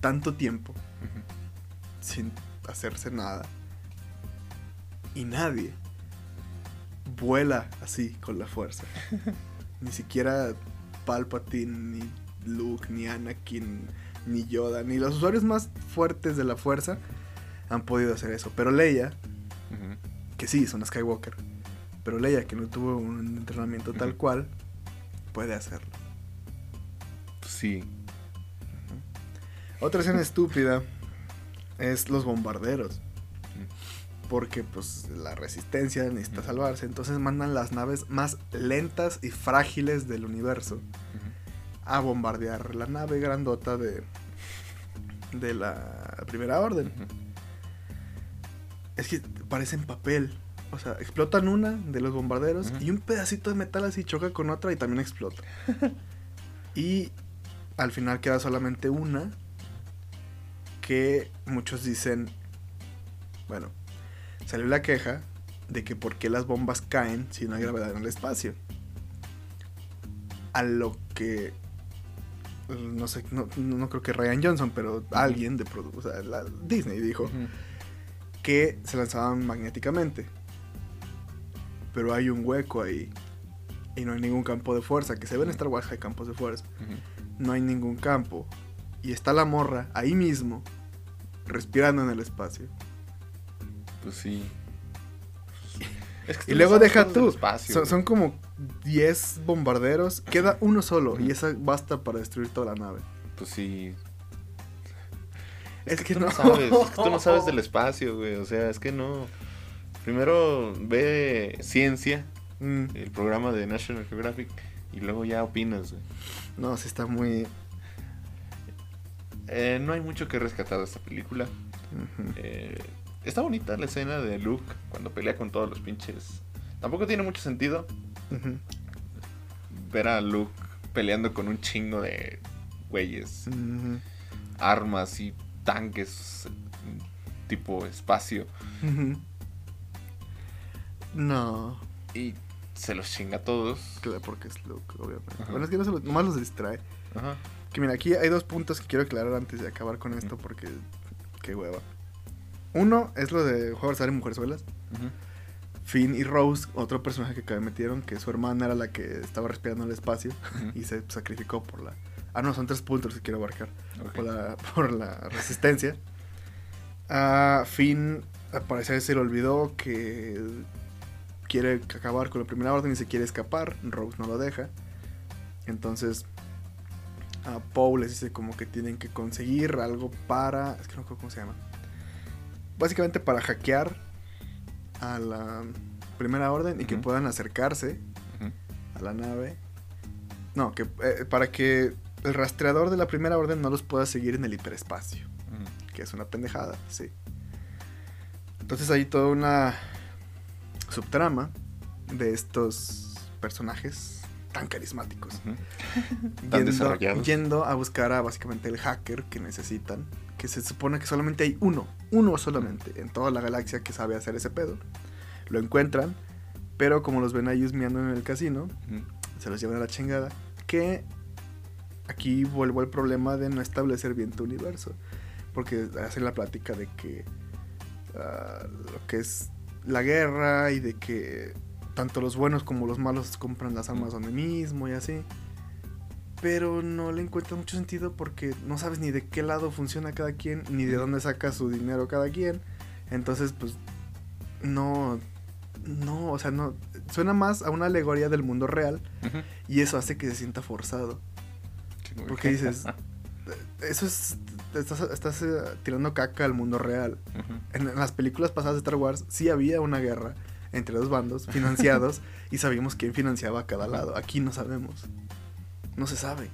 tanto tiempo sin hacerse nada. Y nadie vuela así con la fuerza. [LAUGHS] ni siquiera Palpatine, ni Luke, ni Anakin, ni Yoda, ni los usuarios más fuertes de la fuerza han podido hacer eso. Pero Leia, que sí, es una Skywalker, pero Leia, que no tuvo un entrenamiento tal cual, puede hacerlo. Pues sí. Otra escena estúpida es los bombarderos. Porque pues la resistencia necesita salvarse. Entonces mandan las naves más lentas y frágiles del universo a bombardear la nave grandota de, de la primera orden. Es que parecen papel. O sea, explotan una de los bombarderos y un pedacito de metal así choca con otra y también explota. [LAUGHS] y al final queda solamente una que muchos dicen, bueno, salió la queja de que por qué las bombas caen si no hay gravedad en el espacio. A lo que no sé, no, no creo que Ryan Johnson, pero alguien de o sea, la- Disney dijo. Que se lanzaban magnéticamente. Pero hay un hueco ahí. Y no hay ningún campo de fuerza. Que se ve en Star Wars hay campos de fuerza. No hay ningún campo. Y está la morra ahí mismo. Respirando en el espacio. Pues sí. [LAUGHS] Es que Y luego deja tú. espacio, Son, como 10 bombarderos. Queda uno solo. Y esa basta para destruir toda la nave. Pues sí. Es, que, tú no no sabes, es que tú no sabes del [LAUGHS] espacio, güey. O sea, es que no. Primero ve ciencia, Mm, el programa de National Geographic, y luego ya opinas, güey. no, sí está muy. Eh, no hay mucho que rescatar de esta película. Eh, está bonita la escena de Luke cuando pelea con todos los pinches. Tampoco tiene mucho sentido ver a Luke peleando con un chingo de güeyes, armas y tanques tipo espacio. No. Y se los chinga a todos. Claro, porque es Luke, obviamente. Ajá. Bueno, es que no se los, nomás los distrae. Ajá. Que mira, aquí hay dos puntos que quiero aclarar antes de acabar con esto, porque qué hueva. Uno es lo de Juegos y Mujerzuelas. Ujú. Finn y Rose, otro personaje que acá metieron, que su hermana era la que estaba respirando el espacio [LAUGHS] y se sacrificó por la... Ah, no, son tres puntos que quiero abarcar. Por, la, por la resistencia. A Finn, al parecer se le olvidó que quiere acabar con la primera orden y se quiere escapar. Rose no lo deja. Entonces, a Paul les dice como que tienen que conseguir algo para. Es que no recuerdo cómo se llama. Básicamente para hackear a la primera orden y que puedan acercarse a la nave. No, que eh, para que el rastreador de la primera orden no los pueda seguir en el hiperespacio. Ujú. Que es una pendejada, sí. Entonces hay toda una subtrama de estos personajes tan carismáticos. [LAUGHS] Tan yendo a buscar a básicamente el hacker que necesitan. Que se supone que solamente hay uno, uno solamente en toda la galaxia que sabe hacer ese pedo. Lo encuentran, pero como los ven ahí husmeando en el casino, se los llevan a la chingada. Que aquí vuelvo al problema de no establecer bien tu universo. Porque hacen la plática de que ah, lo que es la guerra y de que tanto los buenos como los malos compran las armas donde mismo y así. Pero no le encuentro mucho sentido porque no sabes ni de qué lado funciona cada quien, ni de dónde saca su dinero cada quien. Entonces, pues, no, no, o sea, no, suena más a una alegoría del mundo real y eso hace que se sienta forzado. Porque dices, [LAUGHS] eso es, estás, estás, eh, tirando caca al mundo real. En las películas pasadas de Star Wars sí había una guerra entre dos bandos [LAUGHS] financiados y sabíamos quién financiaba a cada lado. Aquí no sabemos. No se sabe.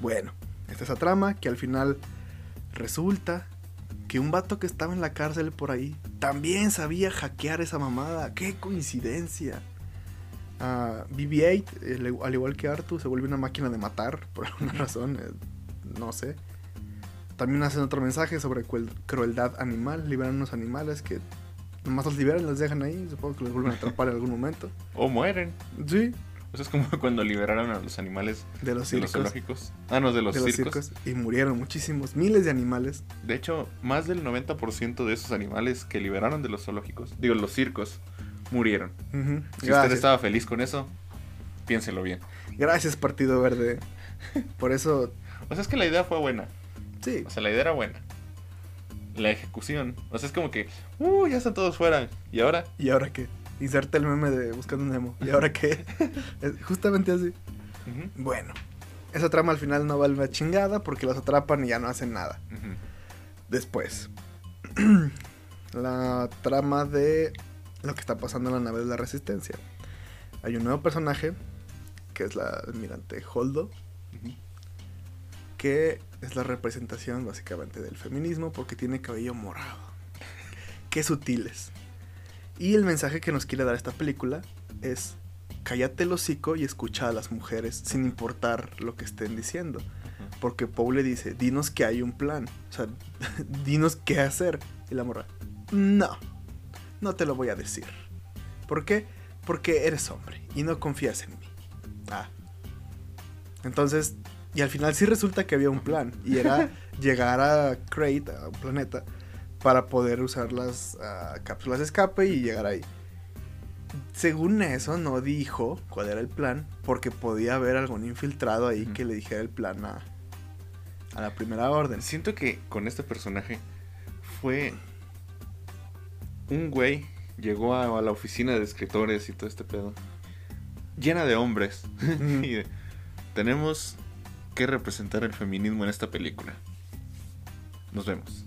Bueno, esta es la trama que al final resulta que un vato que estaba en la cárcel por ahí también sabía hackear esa mamada. ¡Qué coincidencia! Ah, BB-8, el- al igual que Artu, se vuelve una máquina de matar por alguna razón, eh, no sé. También hacen otro mensaje sobre cruel- crueldad animal, liberan unos animales que nomás los liberan los dejan ahí, supongo que los vuelven a [LAUGHS] atrapar en algún momento. O mueren. Sí, O sea, es como [LAUGHS] cuando liberaron a los animales de los de los circos. zoológicos. Ah, no, de los, de los circos. circos. Y murieron muchísimos, miles de animales. De hecho, más del 90% de esos animales que liberaron de los zoológicos, digo, los circos, murieron. Si usted estaba feliz con eso, piénselo bien. Gracias, Partido Verde. Por eso, O sea, es que la idea fue buena. sí, O sea, la idea era buena. La ejecución. O sea, es como que, uh, ya están todos fuera. ¿Y ahora? ¿y ahora qué? Inserta el meme de Buscando un Nemo. ¿Y ahora qué? [LAUGHS] Justamente así. Bueno, esa trama al final no vale una chingada porque los atrapan y ya no hacen nada. Después, [CLEARS THROAT] la trama de lo que está pasando en la nave de la Resistencia. Hay un nuevo personaje que es la almirante Holdo, que es la representación básicamente del feminismo porque tiene cabello morado. [LAUGHS] Qué sutiles. Y el mensaje que nos quiere dar esta película es cállate el hocico y escucha a las mujeres sin importar lo que estén diciendo. Porque Paul le dice, dinos que hay un plan. O sea, [LAUGHS] dinos qué hacer. Y la morra, no, no te lo voy a decir. ¿Por qué? Porque eres hombre y no confías en mí. Ah. Entonces, y al final sí resulta que había un plan. Y era [LAUGHS] llegar a Crate, a un planeta, para poder usar las ah, cápsulas de escape y llegar ahí. Según eso, no dijo cuál era el plan, porque podía haber algún infiltrado ahí que le dijera el plan a, a la primera orden. Siento que con este personaje fue un güey llegó a, a la oficina de escritores y todo este pedo llena de hombres [LAUGHS] y de, tenemos que representar el feminismo en esta película. Nos vemos.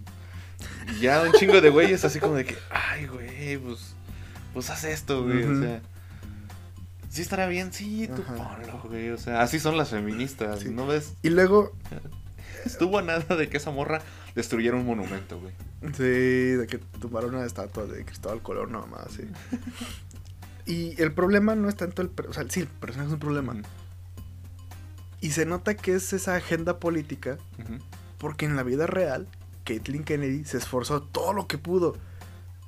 Y ya un chingo de güeyes así como de que, ay, güey, pues, pues haz esto, güey. O sea, sí estará bien, sí, tú Ajá. ponlo, güey. O sea, así son las feministas, Sí. ¿no ves? Y luego, Estuvo a nada de que esa morra destruyera un monumento, güey. sí, de que tumbaron una estatua de Cristóbal Colón, no más, sí. Y el problema no es tanto el... O sea, sí, el personaje es un problema. Y se nota que es esa agenda política ujú. porque en la vida real, Caitlyn Kennedy se esforzó todo lo que pudo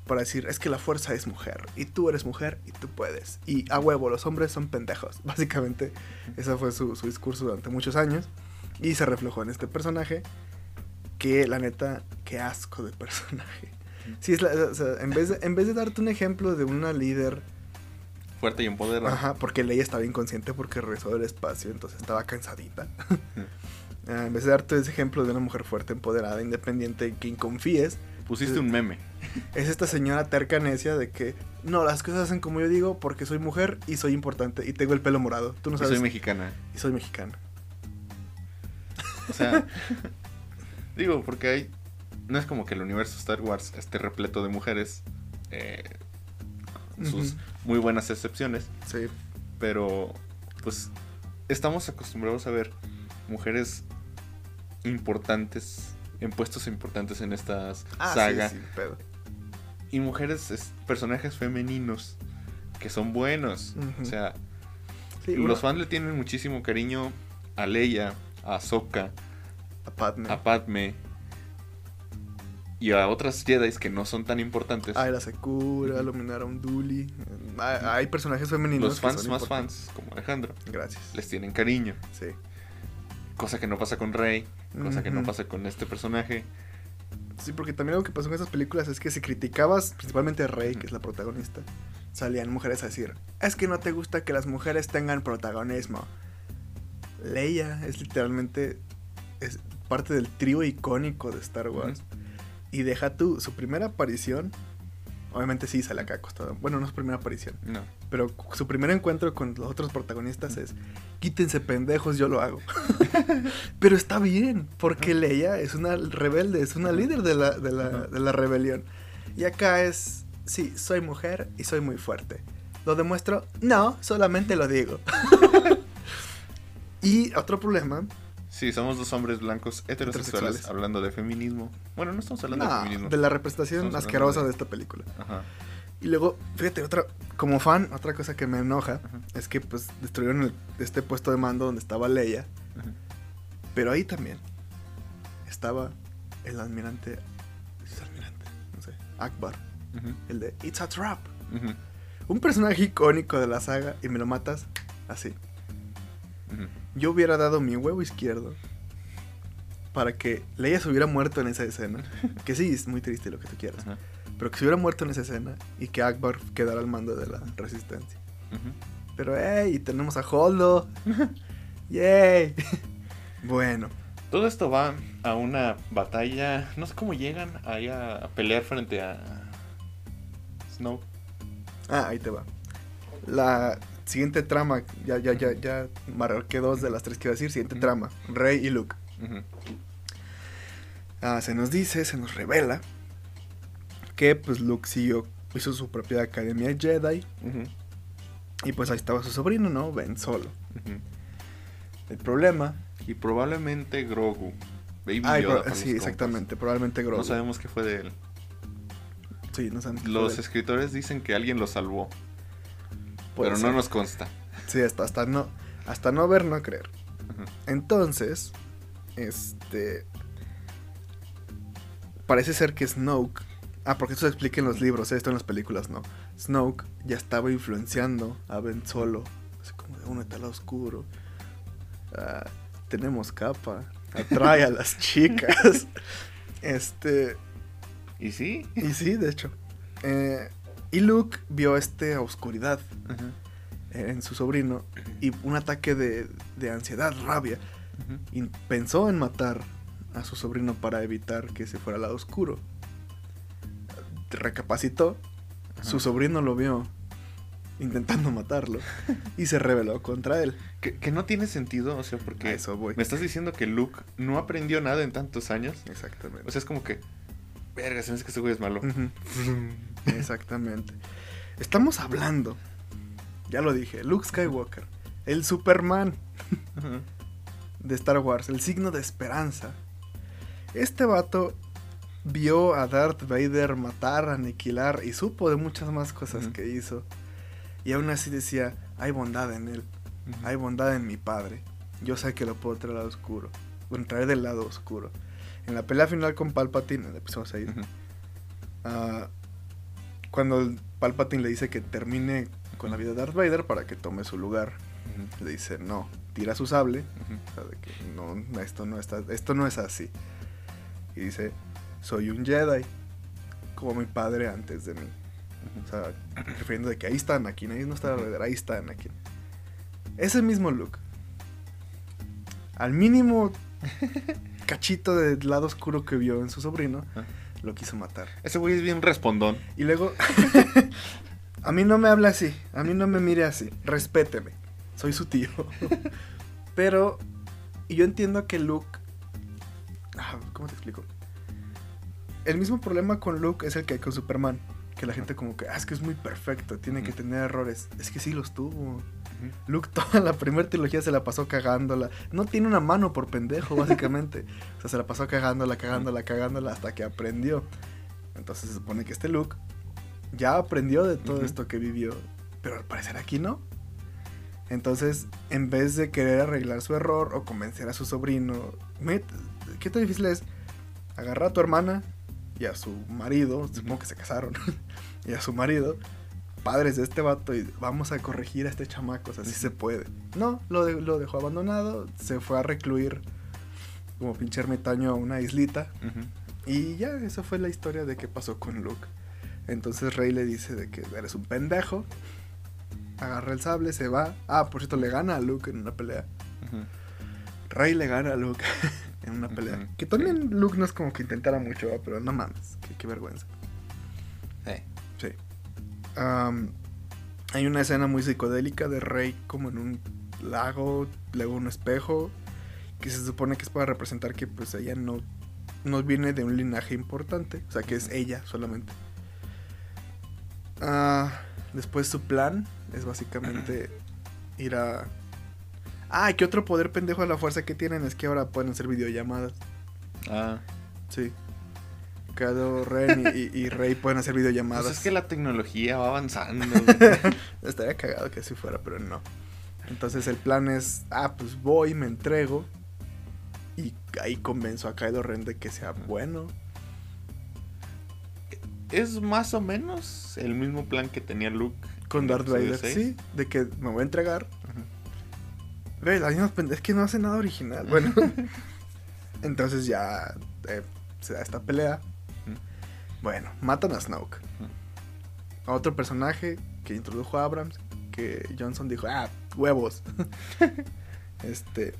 para decir, es que la fuerza es mujer, y tú eres mujer y tú puedes. Y a huevo, los hombres son pendejos. [LAUGHS] Básicamente, ese fue su, su discurso durante muchos años. Y se reflejó en este personaje, que la neta, qué asco de personaje. Sí, es la- o sea, en, vez de, en vez de darte un ejemplo de una líder, Fuerte y empoderada. ajá, porque Leia estaba inconsciente porque regresó del espacio, entonces estaba cansadita. Ah, en vez de darte ese ejemplo de una mujer fuerte, empoderada, independiente, en quien confíes, Pusiste un meme. es esta señora terca necia de que no, las cosas hacen como yo digo porque soy mujer y soy importante y tengo el pelo morado. Tú no Y sabes. soy mexicana. y soy mexicana. O sea, [LAUGHS] digo, porque hay. No es como que el universo Star Wars esté repleto de mujeres. eh, sus muy buenas excepciones. Sí. Pero, pues, estamos acostumbrados a ver mujeres importantes, en puestos importantes en estas Ah, sagas. sí. Y mujeres, es- personajes femeninos que son buenos. O sea, Sí, los fans le tienen muchísimo cariño a Leia, a Ahsoka, a Padme. a Padme y a otras Jedi que no son tan importantes. A la Secura, Ujú. Luminara Unduli. Hay, hay personajes femeninos. Los fans más fans, como Alejandro, Gracias. les tienen cariño. Sí. Cosa que no pasa con Rey, cosa que no pasa con este personaje. Sí, porque también algo que pasó en esas películas es que si criticabas principalmente a Rey, que es la protagonista, salían mujeres a decir, es que no te gusta que las mujeres tengan protagonismo. Leia es literalmente es parte del trío icónico de Star Wars. Y deja tú, su primera aparición, obviamente sí sale acá acostada. Bueno, no es su primera aparición, No. pero su primer encuentro con los otros protagonistas es, quítense pendejos, yo lo hago. [LAUGHS] pero está bien, porque Leia es una rebelde, es una líder de la, de la, de la rebelión. Y acá es, sí, soy mujer y soy muy fuerte. ¿Lo demuestro? No, solamente lo digo. [LAUGHS] y otro problema, Sí, somos dos hombres blancos heterosexuales, Heterosexuales. hablando de feminismo. Bueno, no estamos hablando de feminismo. de la representación Estamos asquerosa de... de- esta película. Ajá. Y luego, fíjate, otra, como fan, otra cosa que me enoja Ajá. es que pues destruyeron el- este puesto de mando donde estaba Leia, Ajá. pero ahí también estaba el almirante, ¿es almirante? No sé, Akbar, Ujú. el de It's a Trap. Un personaje icónico de la saga y me lo matas así. Yo hubiera dado mi huevo izquierdo para que Leia se hubiera muerto en esa escena. [LAUGHS] Que sí, es muy triste lo que tú quieras. Ajá. Pero que se hubiera muerto en esa escena y que Akbar quedara al mando de la resistencia. Pero hey, tenemos a Holdo. [LAUGHS] Yay. [LAUGHS] bueno, Todo esto va a una batalla. No sé cómo llegan ahí a, a pelear frente a Snow. ah, ahí te va. La siguiente trama, ya, ya, ya, ya marqué dos de las tres que iba a decir. Siguiente trama, Rey y Luke. Ah, se nos dice, se nos revela que pues Luke siguió, hizo su propia academia Jedi y pues ahí estaba su sobrino, ¿no? Ben Solo. El problema... Y probablemente Grogu. Baby Yoda pro- sí, exactamente, probablemente. Grogu. No sabemos qué fue de él. Sí, no sabemos. qué fue Los de él. escritores dicen que alguien lo salvó, pero ser. no nos consta. Sí, hasta, hasta no, hasta no ver, no creer. Entonces, este. Parece ser que Snoke. Ah, porque esto se explica en los libros, ¿eh? esto en las películas no. Snoke ya estaba influenciando a Ben Solo. Así como de únete al oscuro. Ah, tenemos capa. Atrae a las [LAUGHS] chicas. Este. ¿Y sí? Y sí, de hecho. Eh, y Luke vio esta oscuridad Ujú. en su sobrino y un ataque de, de ansiedad, rabia. Y pensó en matar a su sobrino para evitar que se fuera al lado oscuro. Recapacitó, su sobrino lo vio intentando matarlo [LAUGHS] y se rebeló contra él. Que, que no tiene sentido, o sea, A porque eso voy. me estás diciendo que Luke no aprendió nada en tantos años. Exactamente. O sea, es como que, verga, se me hace que este güey es malo. [LAUGHS] [LAUGHS] Exactamente. Estamos hablando, ya lo dije, Luke Skywalker, el Superman de Star Wars, el signo de esperanza. Este vato vio a Darth Vader matar, aniquilar y supo de muchas más cosas que hizo. Y aún así decía, hay bondad en él, hay bondad en mi padre. Yo sé que lo puedo traer al lado oscuro, bueno, traer del lado oscuro. En la pelea final con Palpatine, en el episodio 6, Ujú. ah, cuando Palpatine le dice que termine con la vida de Darth Vader para que tome su lugar, le dice, no, tira su sable, o sea, de que no, esto no, está, esto no es así. Y dice, soy un Jedi, como mi padre antes de mí. O sea, [CLEARS THROAT] refiriendo de que ahí está Anakin, ahí no está Darth Vader, ahí está Anakin. Ese mismo look. Al mínimo [LAUGHS] cachito del lado oscuro que vio en su sobrino, Ajá. Lo quiso matar. Ese güey es bien respondón. Y luego, [LAUGHS] a mí no me habla así, a mí no me mire así, respéteme, soy su tío. [LAUGHS] Pero, y yo entiendo que Luke, ah, ¿cómo te explico? El mismo problema con Luke es el que hay con Superman, que la gente como que, ah, es que es muy perfecto, tiene que Ujú. tener errores. Es que sí los tuvo. Luke toda la primera trilogía se la pasó cagándola. No tiene una mano por pendejo, básicamente. [LAUGHS] o sea, se la pasó cagándola, cagándola, cagándola hasta que aprendió. Entonces se supone que este Luke ya aprendió de todo esto que vivió. Pero al parecer aquí no. Entonces, en vez de querer arreglar su error o convencer a su sobrino, ¿qué tan difícil es? Agarrar a tu hermana y a su marido, supongo que se casaron, [LAUGHS] y a su marido, padres de este vato, y vamos a corregir a este chamaco, o sea, sí se puede. No, lo, de- lo dejó abandonado, se fue a recluir como pinche ermitaño a una islita, y ya, esa fue la historia de qué pasó con Luke. Entonces Rey le dice de que eres un pendejo, agarra el sable, se va. Ah, por cierto, le gana a Luke en una pelea. Rey le gana a Luke [LAUGHS] en una pelea. Que también Luke no es como que intentara mucho, pero no mames, qué, qué vergüenza. Hay una escena muy psicodélica de Rey como en un lago, luego un espejo, que se supone que es para representar que pues ella no, no viene de un linaje importante, o sea que es ella solamente. Ah, después su plan es básicamente [CLEARS THROAT] ir a... Ah, que otro poder pendejo de la fuerza que tienen es que ahora pueden hacer videollamadas. Ah. Sí. Kylo Ren y, y- y Rey pueden hacer videollamadas. Pues es que la tecnología va avanzando. [LAUGHS] Estaría cagado que así fuera, pero no. Entonces el plan es, ah, pues voy, me entrego. Y ahí convenzo a Kylo Ren de que sea bueno. es más o menos el mismo plan que tenía Luke Con Darth Vader, sí. De que me voy a entregar. Ve, la misma es que no hace nada original. Bueno. [LAUGHS] Entonces ya eh, se da esta pelea. Bueno, matan a Snoke. Otro personaje que introdujo a Abrams. Que Johnson dijo, ah, huevos. [LAUGHS] este.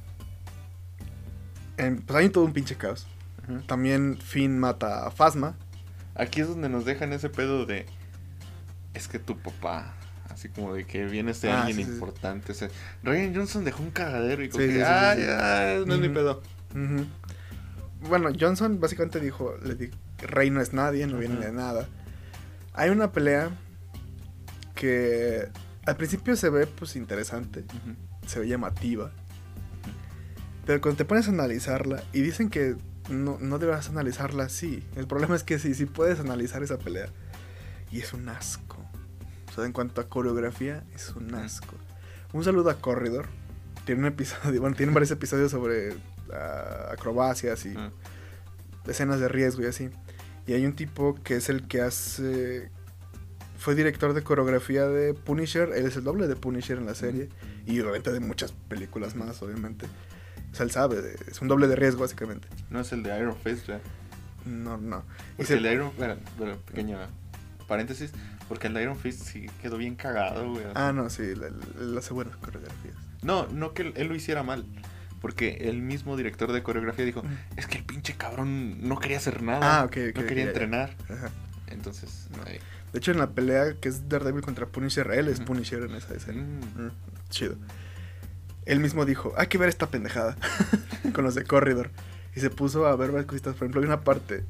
em, pues hay todo un pinche caos. También Finn mata a Phasma. Aquí es donde nos dejan ese pedo de. Es que tu papá. Así como de que viene este Ah, alguien sí, sí. importante. O sea, Ryan Johnson dejó un cagadero y como Sí, que. ah, ya, no es mi Ujú. pedo. Bueno, Johnson básicamente dijo, le di, Rey no es nadie, no viene de nada. Hay una pelea que al principio se ve pues interesante, se ve llamativa. Pero cuando te pones a analizarla y dicen que no, no deberás analizarla así. El problema es que sí, sí puedes analizar esa pelea. Y es un asco. O sea, en cuanto a coreografía, es un asco. Un saludo a Corridor. Tiene un episodio, [LAUGHS] bueno, tienen varios episodios sobre ah, acrobacias y Ah. escenas de riesgo y así. Y hay un tipo que es el que hace. Fue director de coreografía de Punisher. Él es el doble de Punisher en la serie. Y obviamente de muchas películas más, obviamente. O sea, él sabe. de- es un doble de riesgo, básicamente. No es el de Iron Fist, ¿verdad? No, no. Se- el de Iron bueno, bueno, pequeño paréntesis, porque el de Iron Fist sí quedó bien cagado, güey. Ah, no, sí. Él, hace buenas coreografías. No, no que él lo hiciera mal. Porque el mismo director de coreografía dijo, es que el pinche cabrón no quería hacer nada. Ah, ok, ok, No quería entrenar. Ajá. Entonces, No. ahí. De hecho, en la pelea que es Daredevil contra Punisher, él es. Punisher en esa escena. Mm. Mm, chido. Él mismo dijo, hay que ver esta pendejada [LAUGHS] con los de Corridor. Y se puso a ver varias cositas. Por ejemplo, hay una parte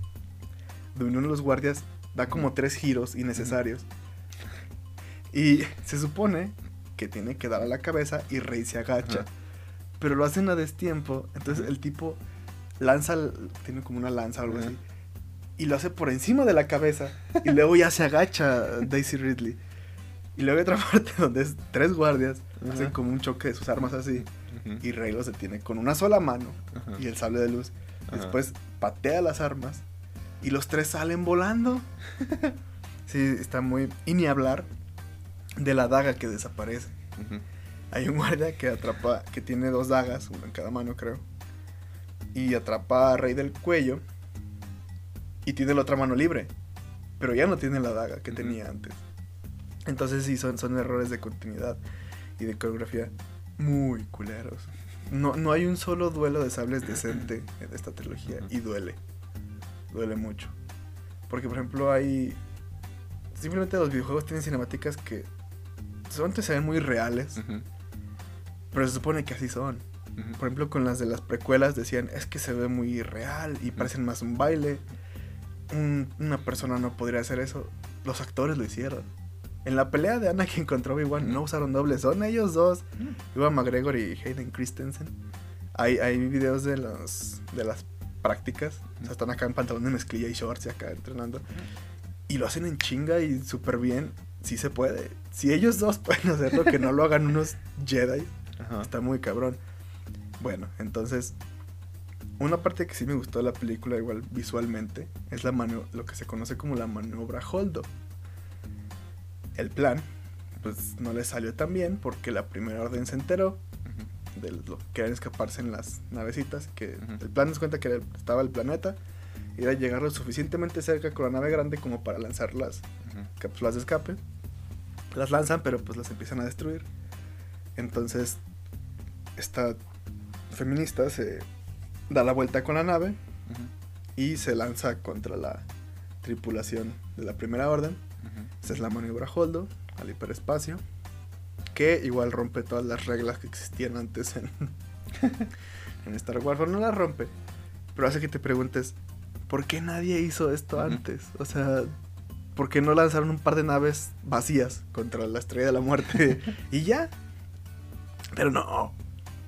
donde uno de los guardias da como tres giros innecesarios. Y se supone que tiene que dar a la cabeza y Rey se agacha. Pero lo hacen a destiempo. Entonces el tipo lanza, tiene como una lanza o algo así. Y lo hace por encima de la cabeza. Y [LAUGHS] luego ya se agacha Daisy Ridley. Y luego hay otra parte [LAUGHS] donde es tres guardias. Ajá. Hacen como un choque de sus armas así. Ujú. Y Rey los detiene con una sola mano y el sable de luz. Después patea las armas y los tres salen volando. [LAUGHS] Sí, está muy... Y ni hablar de la daga que desaparece. Hay un guardia que atrapa, que tiene dos dagas, una en cada mano creo. Y atrapa a Rey del cuello. Y tiene la otra mano libre. Pero ya no tiene la daga que tenía antes. Entonces sí, son, son errores de continuidad y de coreografía muy culeros. No, no hay un solo duelo de sables decente en esta trilogía. Y duele. Duele mucho. Porque por ejemplo hay... Simplemente los videojuegos tienen cinemáticas que... Solamente se ven muy reales. Pero se supone que así son. Por ejemplo, con las de las precuelas decían, es que se ve muy real y parecen más un baile. Un- una persona no podría hacer eso. Los actores lo hicieron. En la pelea de Anakin contra Obi-Wan no usaron dobles, son ellos dos. Iwan McGregor y Hayden Christensen. Hay, hay videos de, los, de las prácticas. O sea, están acá en pantalón de mezclilla y shorts y acá entrenando. Y lo hacen en chinga y súper bien. Sí se puede. Si ellos dos [LAUGHS] pueden hacerlo, que no lo hagan unos Jedi. Ajá. Está muy cabrón. Bueno, entonces, una parte que sí me gustó de la película, igual visualmente, es la mano lo que se conoce como la maniobra Holdo. El plan, pues no le salió tan bien porque la primera orden se enteró de lo que querían escaparse en las navecitas. Que el plan nos cuenta que estaba el planeta, y era llegar lo suficientemente cerca con la nave grande como para lanzar las cápsulas de escape. Las lanzan, pero pues las empiezan a destruir. Entonces, esta feminista se da la vuelta con la nave y se lanza contra la tripulación de la primera orden. Ujú. Esa es la maniobra Holdo al hiperespacio. Que igual rompe todas las reglas que existían antes en, [LAUGHS] en Star Wars. Bueno, no las rompe, pero hace que te preguntes, ¿por qué nadie hizo esto antes? O sea, ¿por qué no lanzaron un par de naves vacías contra la estrella de la muerte [LAUGHS] y ya? Pero no,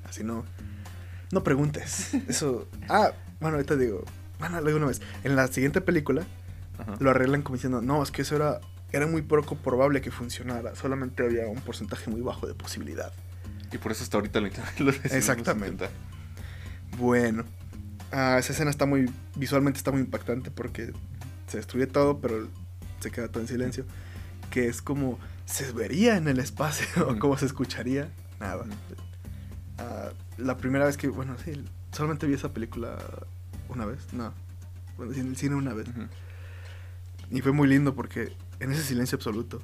así no. No preguntes. Eso. Ah, bueno, ahorita digo. Bueno, luego una vez. En la siguiente película Ajá. lo arreglan como diciendo, no, es que eso era, era muy poco probable que funcionara, solamente había un porcentaje muy bajo de posibilidad. Y por eso hasta ahorita lo, [LAUGHS] lo Exactamente. Bueno, ah, esa escena está muy, visualmente está muy impactante porque se destruye todo, pero se queda todo en silencio, que es como se vería en el espacio [LAUGHS] o Ujú. como se escucharía, nada. Ah, la primera vez que, bueno, sí, solamente vi esa película una vez, no, bueno, en el cine una vez. Y fue muy lindo porque en ese silencio absoluto,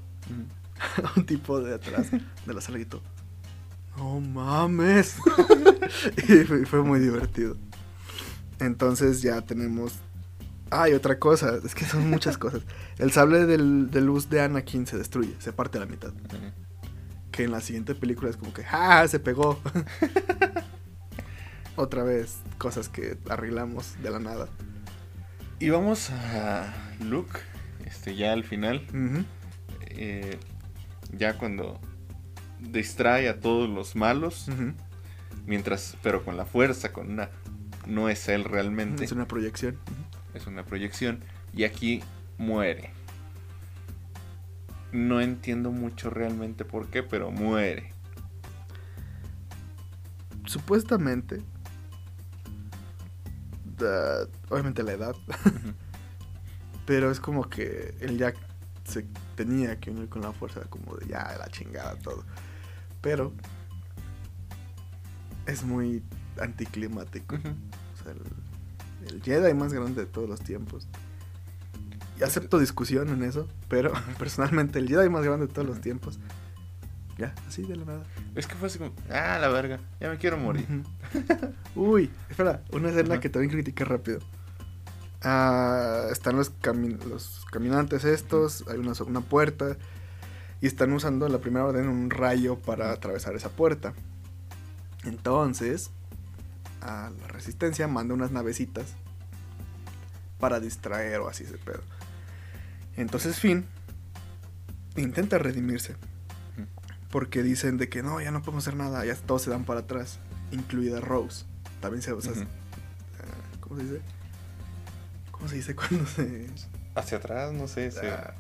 [LAUGHS] un tipo de atrás de la sala gritó, no mames. [LAUGHS] y fue, fue muy divertido. Entonces ya tenemos... Ah, y otra cosa, es que son muchas cosas. El sable del- de luz de Anakin se destruye, se parte a la mitad. Que en la siguiente película es como que, ¡ah! Se pegó. [LAUGHS] otra vez, cosas que arreglamos de la nada. Y vamos a Luke, este, ya al final, eh, ya cuando distrae a todos los malos, mientras, pero con la fuerza, con una, no es él realmente, Es una proyección. es una proyección, y aquí muere. No entiendo mucho realmente por qué, pero muere. Supuestamente, obviamente la edad, [LAUGHS] pero es como que él ya se tenía que unir con la fuerza, como de ya la chingada todo. Pero es muy anticlimático. O sea, el, el Jedi más grande de todos los tiempos. Acepto discusión en eso, pero [LAUGHS] personalmente el Jedi más grande de todos los tiempos. Ya, así de la nada. Es que fue así como, ah, la verga, ya me quiero morir. [LAUGHS] Uy, espera, una escena que también critiqué rápido. Ah, están los, cami- los caminantes estos, hay una, una puerta y están usando la primera orden un rayo para atravesar esa puerta. Entonces, a la resistencia manda unas navecitas para distraer o así ese pedo. Entonces Finn intenta redimirse. Porque dicen de que no, ya no podemos hacer nada, ya todos se dan para atrás, incluida Rose. También se, o sea, ah, ¿cómo se dice? ¿Cómo se dice cuando se... Hacia atrás, no sé, se- ah,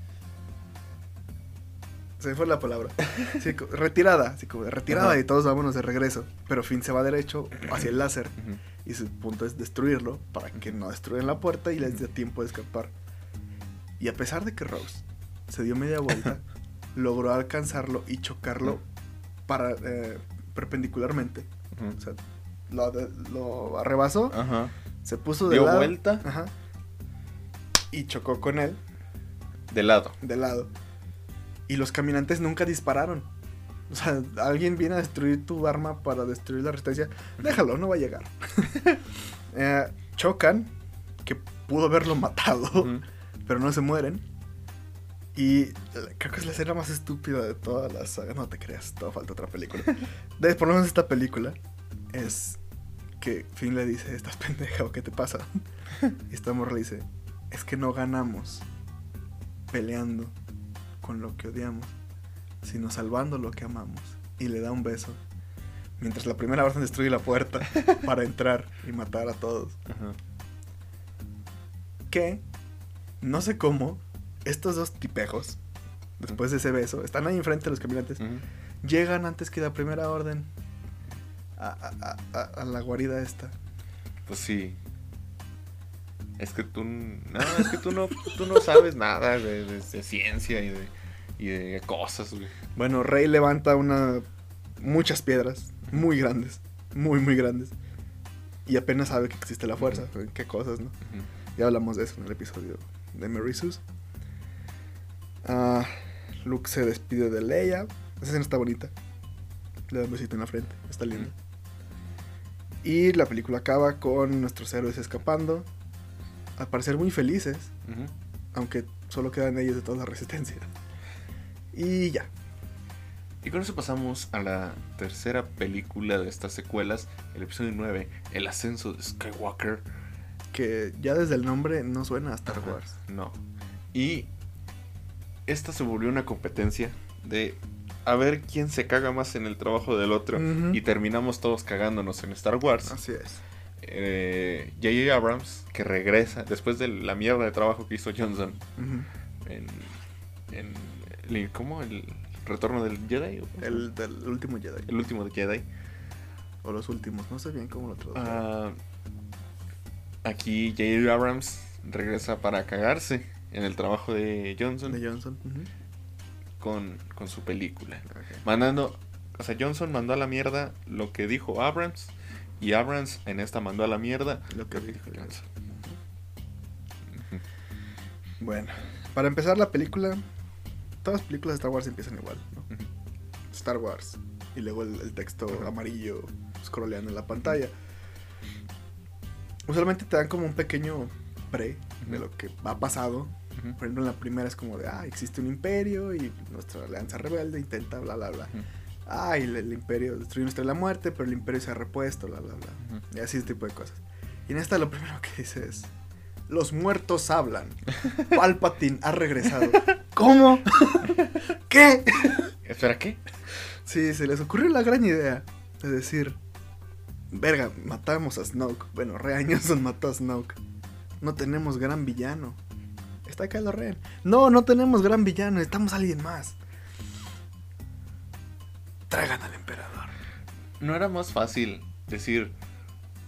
se me fue la palabra. Sí, [LAUGHS] retirada, así como retirada y todos vámonos de regreso. Pero Finn se va derecho hacia el láser y su punto es destruirlo para que no destruyan la puerta y les dé tiempo de escapar. Y a pesar de que Rose se dio media vuelta, [LAUGHS] logró alcanzarlo y chocarlo para, eh, perpendicularmente. O sea, lo, lo arrebasó, Ajá. se puso de Dio lado. vuelta. Ajá. Y chocó con él De lado. de lado. Y los caminantes nunca dispararon. O sea, alguien viene a destruir tu arma para destruir la resistencia. Déjalo, no va a llegar. [LAUGHS] Eh, chocan, que pudo haberlo matado, Ujú. Pero no se mueren. Y creo que es la escena más estúpida de toda la saga. No te creas, todavía falta otra película. [LAUGHS] De, por lo menos esta película es que Finn le dice, estás pendeja o qué te pasa. Y esta morra le dice, es que no ganamos peleando con lo que odiamos, sino salvando lo que amamos. Y le da un beso. Mientras la primera orden destruye la puerta [LAUGHS] para entrar y matar a todos. Ajá. Que, no sé cómo, estos dos tipejos, después de ese beso, están ahí enfrente de los caminantes, llegan antes que la primera orden a, a- a- a- a la guarida esta. Pues sí. Es que tú. No, es que tú no, tú no sabes nada de, de- de ciencia y de, y de cosas, güey. Bueno, Rey levanta una muchas piedras muy grandes, muy muy grandes. Y apenas sabe que existe la fuerza, qué cosas, ¿no? Ya hablamos de eso en el episodio de Merisus. Ah, Luke se despide de Leia. Esa escena está bonita. Le da un besito en la frente. Está linda. Y la película acaba con nuestros héroes escapando. Al parecer muy felices. Aunque solo quedan ellos de toda la resistencia. Y ya. Y con eso pasamos a la tercera película de estas secuelas, el episodio 9, El ascenso de Skywalker. Que ya desde el nombre no suena a Star Ajá, Wars. No. Y esta se volvió una competencia de a ver quién se caga más en el trabajo del otro. Y terminamos todos cagándonos en Star Wars. Así es. Eh, J.J. Abrams, que regresa después de la mierda de trabajo que hizo Johnson en. en el- ¿Cómo? ¿El retorno del Jedi? ¿O cómo se El del último Jedi. el último Jedi. O los últimos. No sé bien cómo lo traducen. Ah, aquí J.J. Abrams regresa para cagarse en el trabajo de Johnson de Johnson. Con, con su película. Mandando, o sea, Johnson mandó a la mierda lo que dijo Abrams y Abrams en esta mandó a la mierda Lo que dijo Johnson. Bueno, para empezar la película, todas las películas de Star Wars empiezan igual, ¿no? Star Wars. Y luego el, el texto amarillo scrolleando en la pantalla. Usualmente te dan como un pequeño pre de lo que ha pasado. Ujú. Por ejemplo, en la primera es como de, ah, existe un imperio y nuestra alianza rebelde intenta bla, bla, bla. Ah, y el, el imperio destruyó nuestra la muerte, pero el imperio se ha repuesto, bla, bla, bla. Ujú. Y así ese tipo de cosas. Y en esta lo primero que dice es, los muertos hablan. [LAUGHS] Palpatine ha regresado. [LAUGHS] ¿Cómo? [LAUGHS] ¿Qué? Espera, ¿qué? Sí, se les ocurrió la gran idea de decir, verga, matamos a Snoke. Bueno, Rey Johnson [LAUGHS] mató a Snoke. No tenemos gran villano. Está Kylo Ren. No, no tenemos gran villano, necesitamos a alguien más. Traigan al emperador. ¿No era más fácil decir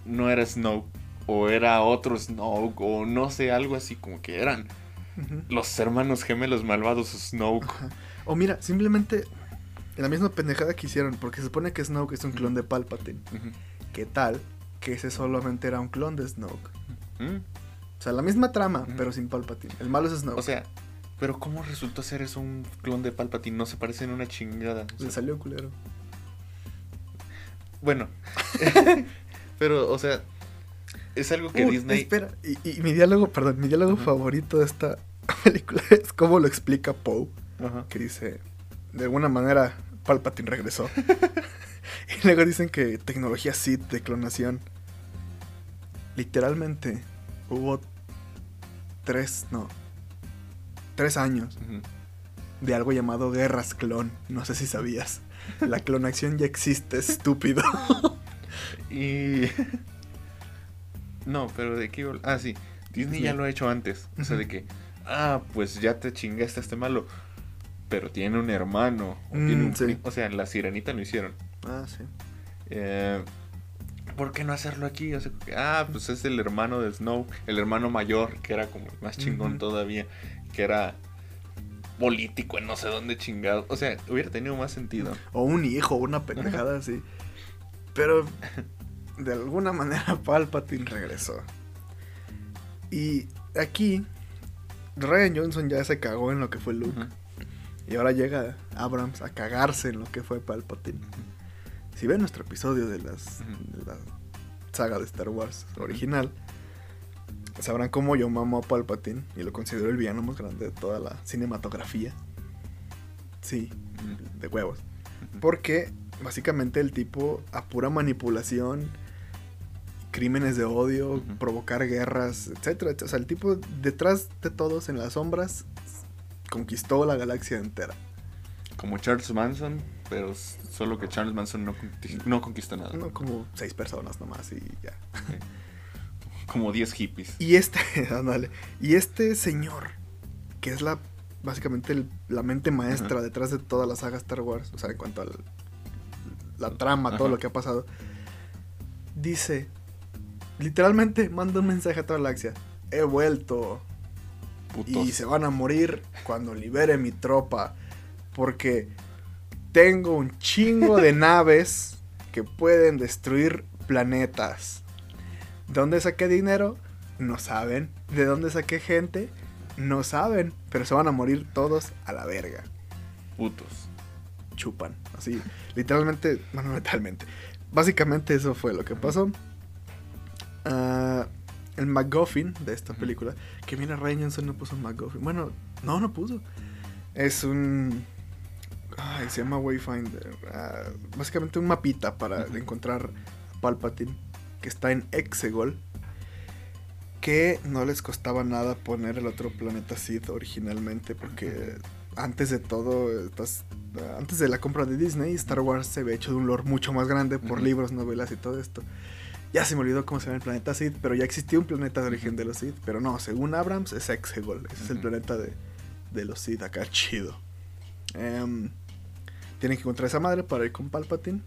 no era Snoke o era otro Snoke o no sé, algo así como que eran los hermanos gemelos malvados Snoke? Ajá. O mira, simplemente la misma pendejada que hicieron, porque se supone que Snoke es un clon de Palpatine. ¿Qué tal que ese solamente era un clon de Snoke? ¿Mm? O sea, la misma trama, Ujú. pero sin Palpatine. El malo es Snoke. O sea, pero ¿cómo resultó ser eso un clon de Palpatine? No se parecen una chingada. O sea, le salió culero. Bueno, [LAUGHS] pero, o sea, es algo que Uy, Disney. Espera, y, y mi diálogo, perdón, mi diálogo favorito de esta [LAUGHS] película es cómo lo explica Poe, que dice, de alguna manera Palpatine regresó. [LAUGHS] [LAUGHS] y luego dicen que tecnología Sith de clonación. Literalmente hubo tres, no, tres años de algo llamado guerras clon. No sé si sabías. La clonación ya existe, [LAUGHS] estúpido. Y. [LAUGHS] No, pero de qué. Ah, sí. Disney ya lo ha hecho antes. O sea, de que. Ah, pues ya te chingaste a este malo. Pero tiene un hermano. O, Mm, tiene un sí. pri- o sea, la sirenita lo hicieron. Ah, sí. Eh, ¿Por qué no hacerlo aquí? O sea, que, ah, pues es el hermano de Snow, el hermano mayor, que era como más chingón todavía, que era político en no sé dónde chingado. O sea, hubiera tenido más sentido. O un hijo, una pendejada así. Pero de alguna manera [LAUGHS] Palpatine regresó. Y aquí Ryan Johnson ya se cagó en lo que fue Luke. Y ahora llega Abrams a cagarse en lo que fue Palpatine. Si ven nuestro episodio de, las, de la saga de Star Wars original, sabrán cómo yo mamo a Palpatine y lo considero el villano más grande de toda la cinematografía. Sí, de huevos. Porque básicamente el tipo a pura manipulación, crímenes de odio, provocar guerras, etcétera, etcétera. O sea, el tipo detrás de todos en las sombras conquistó la galaxia entera. Como Charles Manson, pero solo que Charles Manson no, conqui- no conquista nada. No como seis personas nomás y ya. Como 10 hippies. Y este, [LAUGHS] y este señor, que es la básicamente el- la mente maestra Ajá. detrás de toda la saga Star Wars, o sea, en cuanto a la trama, todo lo que ha pasado, dice, literalmente manda un mensaje a toda la galaxia, he vuelto Putos. y se van a morir cuando libere mi tropa, porque tengo un chingo de [LAUGHS] naves que pueden destruir planetas. ¿De dónde saqué dinero? No saben. ¿De dónde saqué gente? No saben. Pero se van a morir todos a la verga. Putos. Chupan. Así. Literalmente. Bueno, literalmente. Básicamente eso fue lo que pasó. Ah, el MacGuffin de esta película. Que mira, Ryan Johnson no puso un MacGuffin. Bueno, no, no puso. Es un. Ay, se llama Wayfinder. Ah, básicamente un mapita para Ujú. encontrar a Palpatine. Que está en Exegol. Que no les costaba nada poner el otro planeta Sith originalmente. Porque antes de todo, estas- antes de la compra de Disney, Star Wars se había hecho de un lore mucho más grande por libros, novelas y todo esto. Ya se me olvidó cómo se llama el planeta Sith, pero ya existía un planeta de origen de los Sith. Pero no, según Abrams es Exegol. Ese es el planeta de, de los Sith acá, chido. Em, tienen que encontrar esa madre para ir con Palpatine.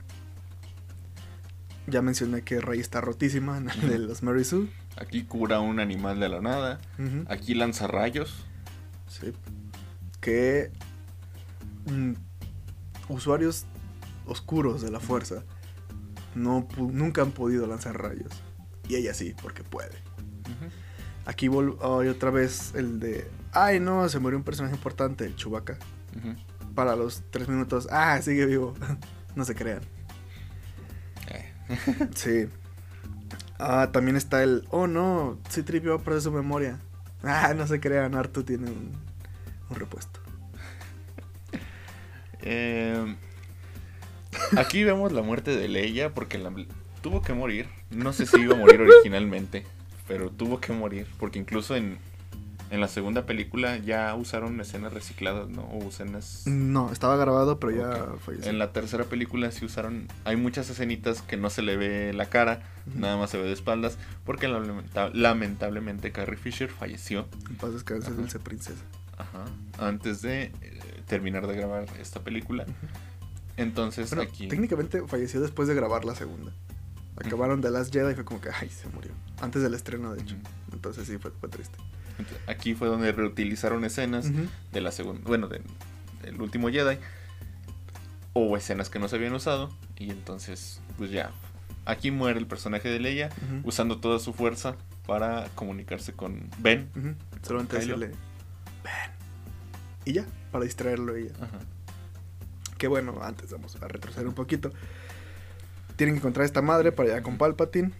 Ya mencioné que Rey está rotísima en el de los Mary Sue. Aquí cura un animal de la nada. Aquí lanza rayos. Sí. Que mm, usuarios oscuros de la fuerza no nunca han podido lanzar rayos. Y ella sí, porque puede. Aquí hay otra vez el de. Ay, no, se murió un personaje importante, el Chewbacca. Ujú. Para los tres minutos. Ah, sigue vivo. [LAUGHS] no se crean. Eh. Sí. Ah, también está el. Oh no, sí tripió perder su memoria. Ah, no se crean, Artu tiene un, un repuesto. Eh, aquí vemos la muerte de Leia porque la- tuvo que morir. No sé si iba a morir originalmente, pero tuvo que morir porque incluso en, en la segunda película ya usaron escenas recicladas, ¿no? O escenas... No, estaba grabado, pero ya falleció. En la tercera película sí usaron... Hay muchas escenitas que no se le ve la cara, nada más se ve de espaldas, porque lamenta- lamentablemente Carrie Fisher falleció En paz descanse, dulce princesa. ajá, antes de eh, terminar de grabar esta película. Entonces Bueno, aquí... técnicamente falleció después de grabar la segunda. Acabaron The Last Jedi y fue como que, ay, se murió. Antes del estreno, de hecho. Entonces sí, fue, fue triste. Aquí fue donde reutilizaron escenas de la segunda, bueno, de- del último Jedi o escenas que no se habían usado y entonces pues ya aquí muere el personaje de Leia usando toda su fuerza para comunicarse con Ben. Ujú. Solamente Kylo. decirle, ven. Y ya, para distraerlo. Ajá. Que bueno, antes vamos a retroceder un poquito. Tienen que encontrar esta madre para llegar con Palpatine.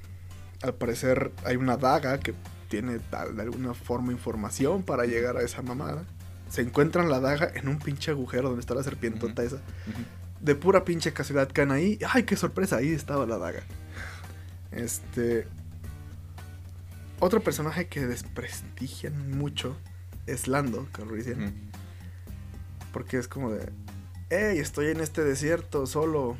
Al parecer hay una daga que tiene tal, de alguna forma información para llegar a esa mamada. Se encuentran la daga en un pinche agujero donde está la serpientota Ujú. esa. De pura pinche casualidad caen ahí. ¡Ay, qué sorpresa! Ahí estaba la daga. Este. Otro personaje que desprestigian mucho es Lando Calrissian. Ujú. Porque es como de. ¡Ey! Estoy en este desierto solo.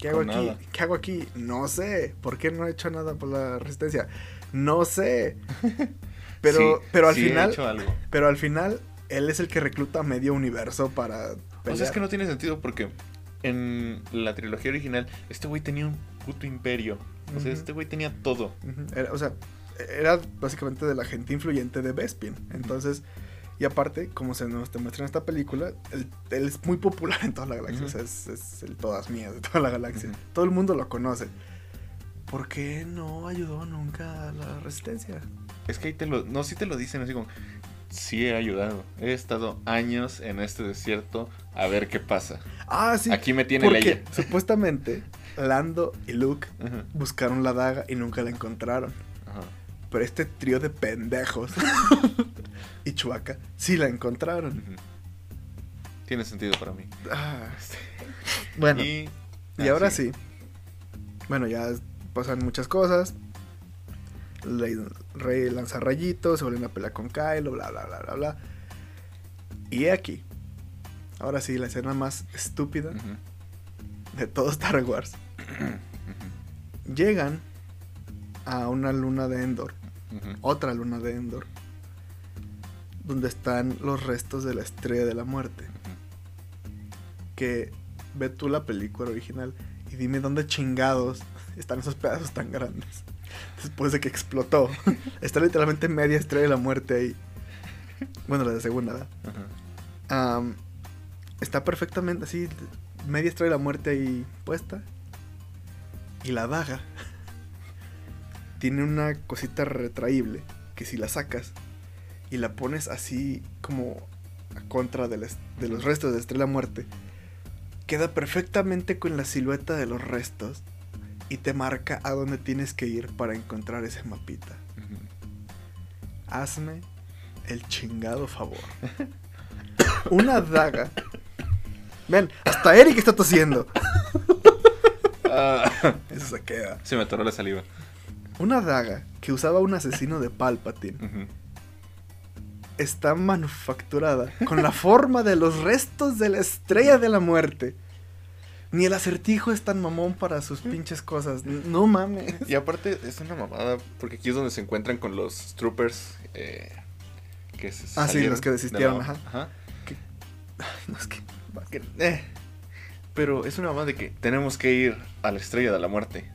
¿Qué hago aquí? nada. ¿Qué hago aquí? No sé. ¿Por qué no he hecho nada por la resistencia? No sé. [LAUGHS] Pero, Sí, pero al sí he final. hecho algo. Pero al final, él es el que recluta medio universo para. O sea, pelear. es que no tiene sentido porque en la trilogía original este güey tenía un puto imperio. O sea, este güey tenía todo. Era- o sea, era básicamente de la gente influyente de Bespin. Entonces, Y aparte, como se nos te muestra en esta película, él, él es muy popular en toda la galaxia. O sea, es, es el todas mías de toda la galaxia. Todo el mundo lo conoce. ¿Por qué no ayudó nunca a la resistencia? Es que ahí te lo. No, sí te lo dicen así como. Sí he ayudado. He estado años en este desierto a ver qué pasa. Ah, sí. Aquí me tiene porque Leia. supuestamente Lando y Luke buscaron la daga y nunca la encontraron. Pero este trío de pendejos [LAUGHS] y Chuaca sí la encontraron. Tiene sentido para mí. Ah, bueno, y, y, ah, ahora sí. Bueno, ya pasan muchas cosas. Rey, Rey lanza rayitos, se vuelven a pelear con Kylo, bla, bla, bla, bla, bla. Y he aquí. Ahora sí, la escena más estúpida de todo Star Wars. Llegan a una luna de Endor, otra luna de Endor, donde están los restos de la estrella de la muerte. Que ve tú la película original y dime dónde chingados están esos pedazos tan grandes. Después de que explotó. [LAUGHS] Está literalmente media estrella de la muerte ahí. Bueno, la de segunda, ¿verdad? Está perfectamente así, media estrella de la muerte ahí puesta. Y la daga tiene una cosita retraíble que si la sacas y la pones así como a contra de, de los restos de la estrella muerte, queda perfectamente con la silueta de los restos y te marca a dónde tienes que ir para encontrar ese mapita. Hazme el chingado favor. [LAUGHS] Una daga. Ven, hasta Eric está tosiendo. [LAUGHS] Ah, Eso se queda. se me atoró la saliva. Una daga que usaba un asesino de Palpatine está manufacturada con la forma de los restos de la estrella de la muerte. Ni el acertijo es tan mamón para sus pinches cosas. No mames. Y aparte es una mamada, porque aquí es donde se encuentran con los troopers eh, que se Ah, sí, los que de desistieron, la- ajá. No, es que. Que- eh. Pero es una mamada de que tenemos que ir a la estrella de la muerte.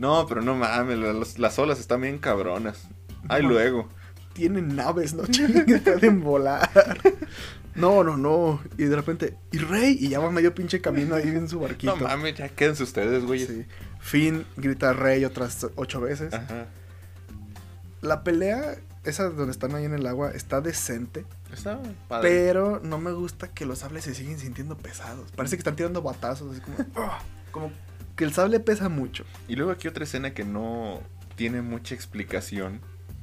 No, pero no mames, las, las olas están bien cabronas. Ay, No. luego. tienen naves, ¿no? [LAUGHS] Chingues, pueden volar. No, no, no. Y de repente, y Rey, y ya va medio pinche camino ahí en su barquito. No mames, ya quédense ustedes, güey. Sí. Finn grita Rey otras ocho veces. Ajá. La pelea, esa donde están ahí en el agua, está decente. Está padre. Pero no me gusta que los sables se siguen sintiendo pesados. Parece que están tirando batazos, así como. [LAUGHS] "Ah", como que el sable pesa mucho. Y luego aquí otra escena que no tiene mucha explicación.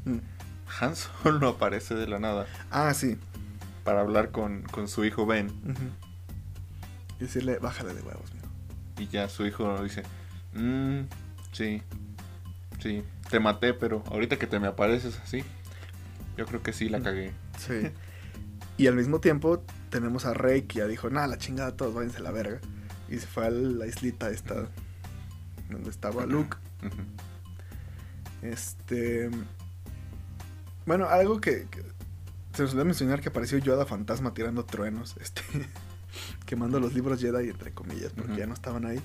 Mm. Han solo [LAUGHS] aparece de la nada Ah, sí. para hablar con, con su hijo Ben. Y decirle, bájale de huevos, mijo. Y ya su hijo dice, "Mm, sí, sí, te maté, pero ahorita que te me apareces así, yo creo que sí la cagué. Sí. [LAUGHS] Y al mismo tiempo tenemos a Rey que ya dijo, nada, la chingada, todos váyanse a la verga. Y se fue a la islita esta donde estaba Luke. Este... Bueno, algo que, que se nos olvidó mencionar que apareció Yoda fantasma tirando truenos, este, [LAUGHS] quemando los libros Jedi, entre comillas, porque ya no estaban ahí.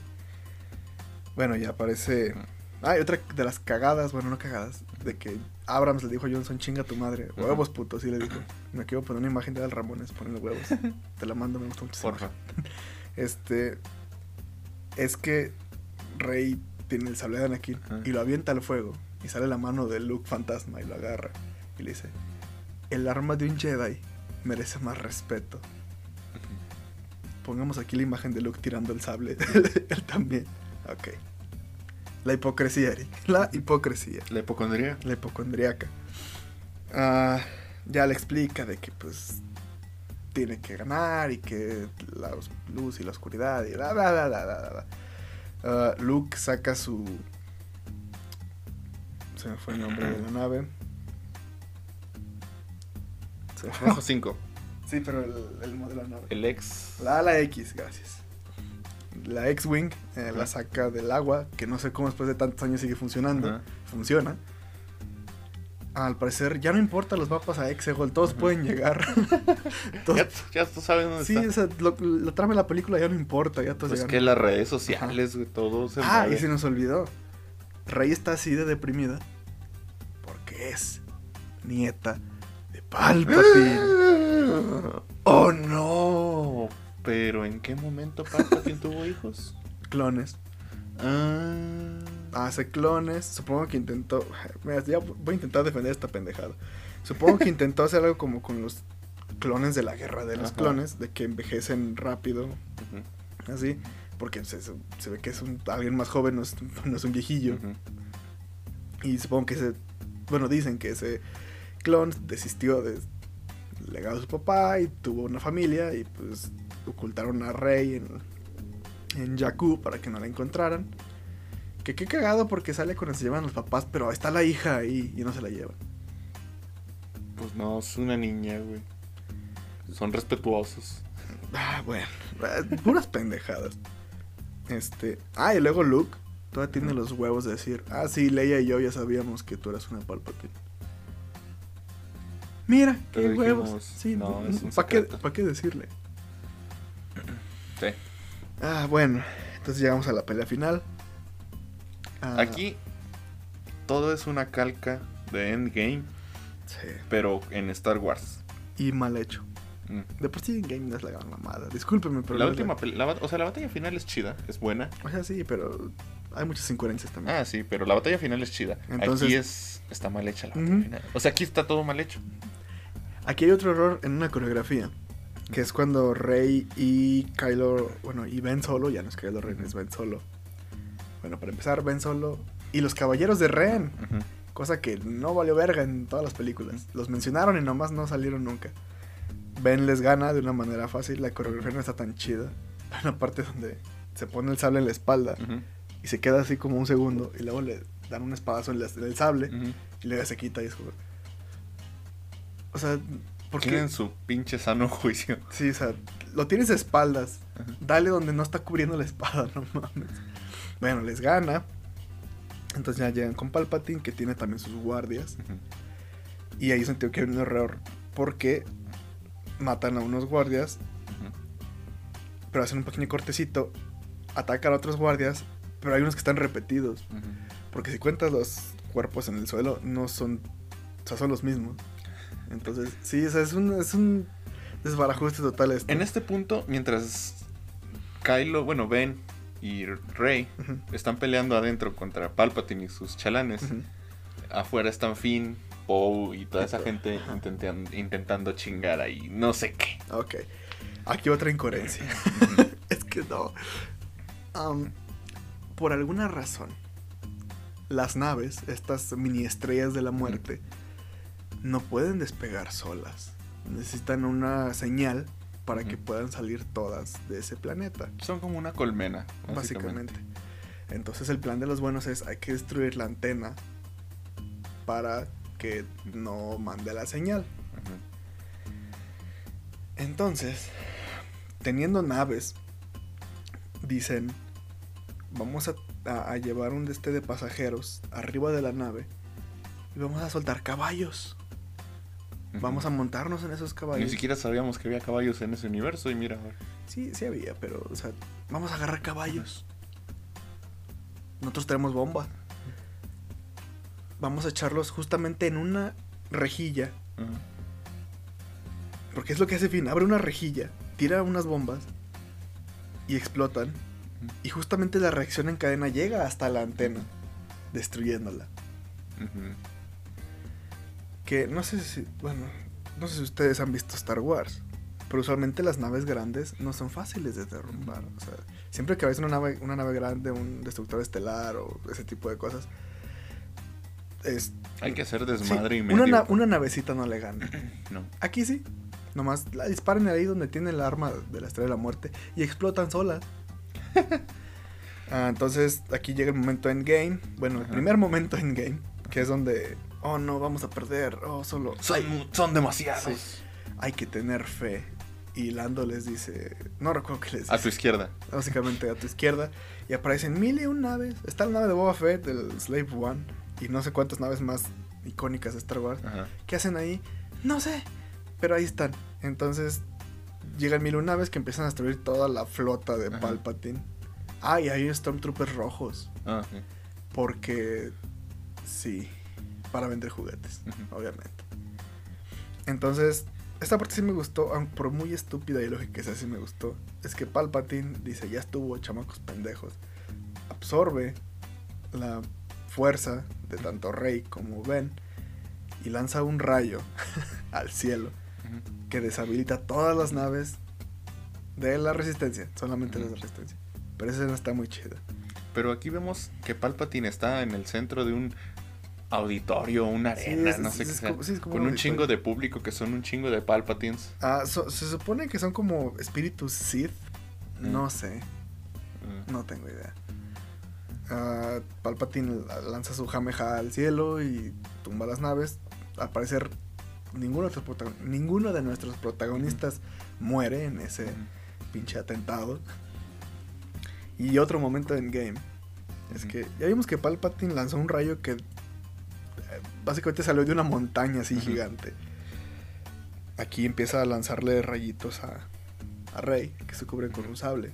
Bueno, ya aparece... Ah, y otra de las cagadas, bueno, no cagadas, de que Abrams le dijo a Johnson, chinga tu madre, huevos putos, y le dijo, me quiero poner una imagen de Al Ramones poniendo huevos. [LAUGHS] Te la mando, me gusta mucho. Porfa. [LAUGHS] Este, es que Rey tiene el sable de Anakin Ajá. y lo avienta al fuego y sale la mano de Luke fantasma y lo agarra y le dice, el arma de un Jedi merece más respeto. Pongamos aquí la imagen de Luke tirando el sable, [LAUGHS] él también. Ok. La hipocresía, Eric. La hipocresía. La hipocondría. La hipocondriaca. Ah, ya le explica de que pues tiene que ganar y que la luz y la oscuridad y bla bla bla bla bla, bla. Ah, Luke saca su se me fue el nombre de la [CLEARS THROAT] nave. Se me fue. Rojo 5. Sí, pero el, el modelo de la nave. El ex. La ala X, gracias. La X-Wing eh, la saca del agua, que no sé cómo después de tantos años sigue funcionando. Funciona. Al parecer ya no importa los mapas a Exegol, todos pueden llegar. [LAUGHS] Todos- Ya, ya tú sabes dónde sí, está. o sea, la trama de la película ya no importa, ya todos Pues llegan. que las redes sociales, güey, todo se Ah, mueve. y se nos olvidó. Rey está así de deprimida porque es nieta de Palpatine. [GASPS] ¡Oh, no! ¿Pero en qué momento Palpatine tuvo hijos? Clones. Ah... Hace clones. Supongo que intentó. [LAUGHS] Mira, ya voy a intentar defender esta pendejada. Supongo que [LAUGHS] intentó hacer algo como con los clones de la guerra de los Ajá. clones, de que envejecen rápido, así. Porque se, ve que es un, alguien más joven, no es, [LAUGHS] no es un viejillo. Y supongo que ese. Bueno, dicen que ese clon desistió del legado de su papá y tuvo una familia y pues ocultaron a Rey en, en Jakku para que no la encontraran. Que qué cagado porque sale cuando se llevan los papás, pero está la hija ahí y no se la llevan. Pues no, es una niña, güey. Son respetuosos. Ah, bueno, eh, puras pendejadas. Este. Ah, y luego Luke todavía tiene los huevos de decir: Ah, sí, Leia y yo ya sabíamos que tú eras una Palpatine. Mira, qué huevos. Sí, no, ¿para qué, pa' qué decirle? Sí. Ah, bueno, entonces llegamos a la pelea final. Ah, Aquí todo es una calca de Endgame, Sí, pero en Star Wars. y mal hecho. Mm. De por sí en game no es la gran mamada. Discúlpeme, pero. La última la o sea, la batalla final es chida, es buena. O sea, sí, pero hay muchas incoherencias también. Ah, sí, pero la batalla final es chida. Entonces- Aquí es está mal hecha la batalla final. O sea, aquí está todo mal hecho. Aquí hay otro error en una coreografía. Que es cuando Rey y Kylo. Bueno, y Ben Solo. Ya no es Kylo Ren, es Ben Solo. Bueno, para empezar, Ben Solo. Y los caballeros de Ren. Cosa que no valió verga en todas las películas. Los mencionaron y nomás no salieron nunca. Ben les gana de una manera fácil. La coreografía no está tan chida. Hay una parte donde se pone el sable en la espalda y se queda así como un segundo. Y luego le dan un espadazo en, la- en el sable y luego se quita y es como. O sea, ¿por qué? Tienen su pinche sano juicio. Sí, o sea, lo tienes de espaldas. Ajá. Dale donde no está cubriendo la [LAUGHS] espada, no mames. Bueno, les gana. Entonces ya llegan con Palpatine, que tiene también sus guardias. Y ahí sentí que hay un error. Porque matan a unos guardias, pero hacen un pequeño cortecito. Atacan a otros guardias, pero hay unos que están repetidos. Porque si cuentas los cuerpos en el suelo, no son. O sea, son los mismos. Entonces, sí, o sea, es un, es un desbarajuste total esto. En este punto, mientras Kylo, bueno, Ben y Rey están peleando adentro contra Palpatine y sus chalanes, afuera están Finn, Poe y toda esa gente intentan- intentando chingar ahí, no sé qué. Ok. Aquí otra incoherencia. [LAUGHS] es que no. Por alguna razón, las naves, estas mini estrellas de la muerte, no pueden despegar solas. Necesitan una señal para que puedan salir todas de ese planeta, Son como una colmena, básicamente. básicamente. Entonces el plan de los buenos es hay que destruir la antena para que no mande la señal. Entonces, teniendo naves, dicen, vamos a, a- a llevar un deste de pasajeros arriba de la nave y vamos a soltar caballos. Vamos a montarnos en esos Ni caballos. siquiera sabíamos que había caballos en ese universo y mira. Sí, sí había, pero, o sea, vamos a agarrar caballos. Nosotros tenemos bomba. Vamos a echarlos justamente en una rejilla. Porque es lo que hace Finn. Abre una rejilla, tira unas bombas y explotan. Y justamente la reacción en cadena llega hasta la antena, destruyéndola. Que no sé si, bueno, no sé si ustedes han visto Star Wars, pero usualmente las naves grandes no son fáciles de derrumbar. O sea, siempre que ves una nave, una nave grande, un destructor estelar o ese tipo de cosas, es Hay que hacer sí, desmadre y una, medio. na- una navecita no le gana. [CLEARS THROAT] No. Aquí sí. Nomás la disparen ahí donde tiene el arma de la estrella de la muerte y explotan solas. [LAUGHS] Ah, entonces aquí llega el momento endgame. Bueno, el primer momento endgame. Que es donde, oh no, vamos a perder. Oh, solo. Son, son demasiados. Sí. hay que tener fe. Y Lando les dice, no recuerdo qué les A dice. tu izquierda. Básicamente a tu izquierda. Y aparecen mil y un naves. Está la nave de Boba Fett, el Slave One. Y no sé cuántas naves más icónicas de Star Wars. Ajá. ¿Qué hacen ahí? No sé. Pero ahí están. Entonces llegan mil naves que empiezan a destruir toda la flota de Ajá. Palpatine. Ah, y hay Stormtroopers rojos. Ah, sí. Porque sí, para vender juguetes, obviamente. Entonces, esta parte sí me gustó, aunque por muy estúpida y lógica que sea, sí me gustó. Es que Palpatine dice, ya estuvo, chamacos pendejos. Absorbe la fuerza de tanto Rey como Ben y lanza un rayo [LAUGHS] al cielo que deshabilita todas las naves de la resistencia, solamente las de Ujú. resistencia. Pero esa escena está muy chida. Pero aquí vemos que Palpatine está en el centro de un auditorio, una arena, no es- sé qué es sea, sí, es como con un chingo de público que son un chingo de Palpatines. Ah, so- se supone que son como espíritus Sith. No Mm. sé, Mm. no tengo idea. Ah, Palpatine lanza su Jameja al cielo y tumba las naves. Al parecer, ninguno de, nuestros ninguno de nuestros protagonistas muere en ese pinche atentado. Y otro momento en game es que ya vimos que Palpatine lanzó un rayo que básicamente salió de una montaña así gigante. Aquí empieza a lanzarle rayitos a, a Rey, que se cubren con un sable.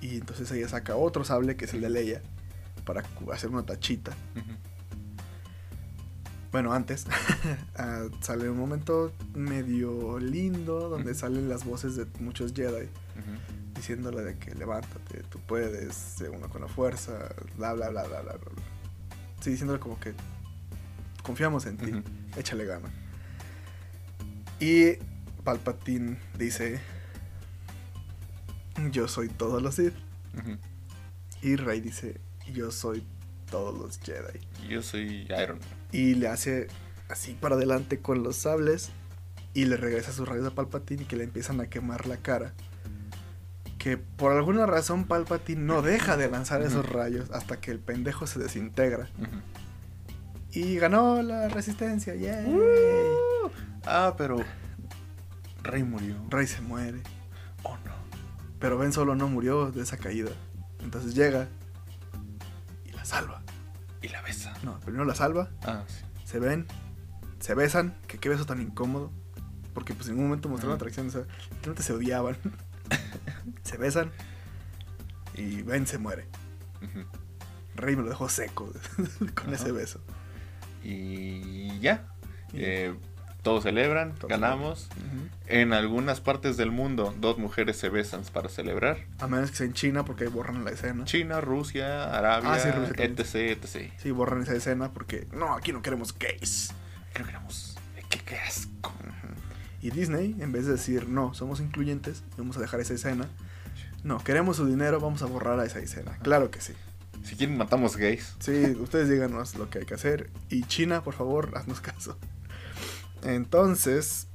Y entonces ella saca otro sable, que es el de Leia, para hacer una tachita. Bueno, antes [LAUGHS] ah, sale un momento medio lindo donde salen las voces de muchos Jedi diciéndole de que levántate, tú puedes, uno con la fuerza, bla bla bla bla bla bla. Sí, diciéndole como que confiamos en ti, Ujú. échale gana. Y Palpatine dice, yo soy todos los Sith. Y Rey dice, yo soy todos los Jedi. Yo soy Iron Man. Y le hace así para adelante con los sables y le regresa sus rayos a Palpatine y que le empiezan a quemar la cara. Que por alguna razón Palpatine no deja de lanzar esos rayos hasta que el pendejo se desintegra. Y ganó la resistencia, ¡yay! Uh. Ah, pero Rey murió. Rey se muere. Oh no. Pero Ben Solo no murió de esa caída. Entonces llega y la salva. Y la besa. No, primero la salva, Ah, sí. se ven, se besan, que qué beso tan incómodo. Porque pues en ningún momento mostraron Ajá. atracción, o sea, se odiaban. Se besan y Ben se muere. Ujú. Rey me lo dejó seco [LAUGHS] con ese beso. Y ya. Y- Eh, todos celebran, Todos ganamos. En algunas partes del mundo, dos mujeres se besan para celebrar. A menos que sea en China porque ahí borran la escena. China, Rusia, Arabia, Ah, sí, Rusia etc, etc. Sí, borran esa escena porque no, aquí no queremos gays. Creo que éramos. ¿Qué, qué asco? Y Disney, en vez de decir no, somos incluyentes, vamos a dejar esa escena. No, queremos su dinero, vamos a borrar a esa escena. Claro que sí. Si quieren, matamos gays. Sí, ustedes díganos lo que hay que hacer. Y China, por favor, [LAUGHS] haznos caso. Entonces,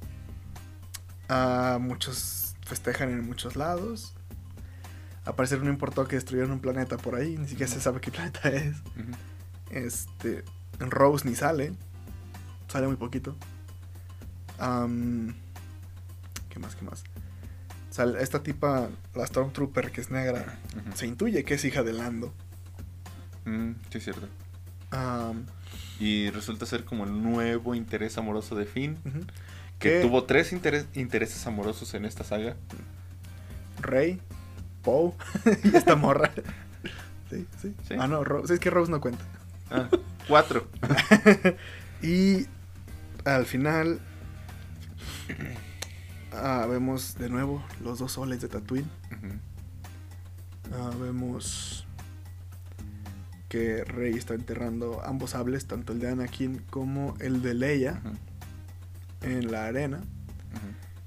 ah, muchos festejan en muchos lados. Al parecer no importó que destruyeran un planeta por ahí, ni siquiera se sabe qué planeta es. Este, Rose ni sale, sale muy poquito. ¿Qué más? ¿Qué más? Esta tipa, la Stormtrooper que es negra, se intuye que es hija de Lando. Mm, sí, es cierto. Y resulta ser como el nuevo interés amoroso de Finn. Que tuvo tres interes- intereses amorosos en esta saga. Rey, Poe [LAUGHS] y esta morra. Sí, sí. Sí. Ah, no, Rose. Es que Rose no cuenta. Ah, cuatro. [LAUGHS] Y al final [CLEARS THROAT] ah, vemos de nuevo los dos soles de Tatooine. Ah, vemos que Rey está enterrando ambos sables, tanto el de Anakin como el de Leia, en la arena.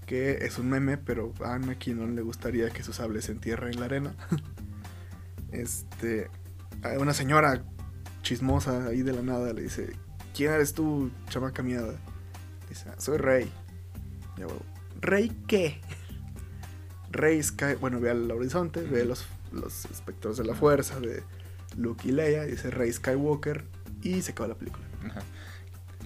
Que es un meme, pero a Anakin no le gustaría que su sable se entierre en la arena. [LAUGHS] Este. Una señora chismosa ahí de la nada le dice: ¿Quién eres tú, chamaca miada? Dice: "Ah, Soy Rey. Ya, huevo, ¿Rey qué? Rey Sky. Bueno, ve al horizonte, ve los, los espectros de la fuerza de Luke y Leia. Dice Rey Skywalker. Y se acaba la película. Ajá.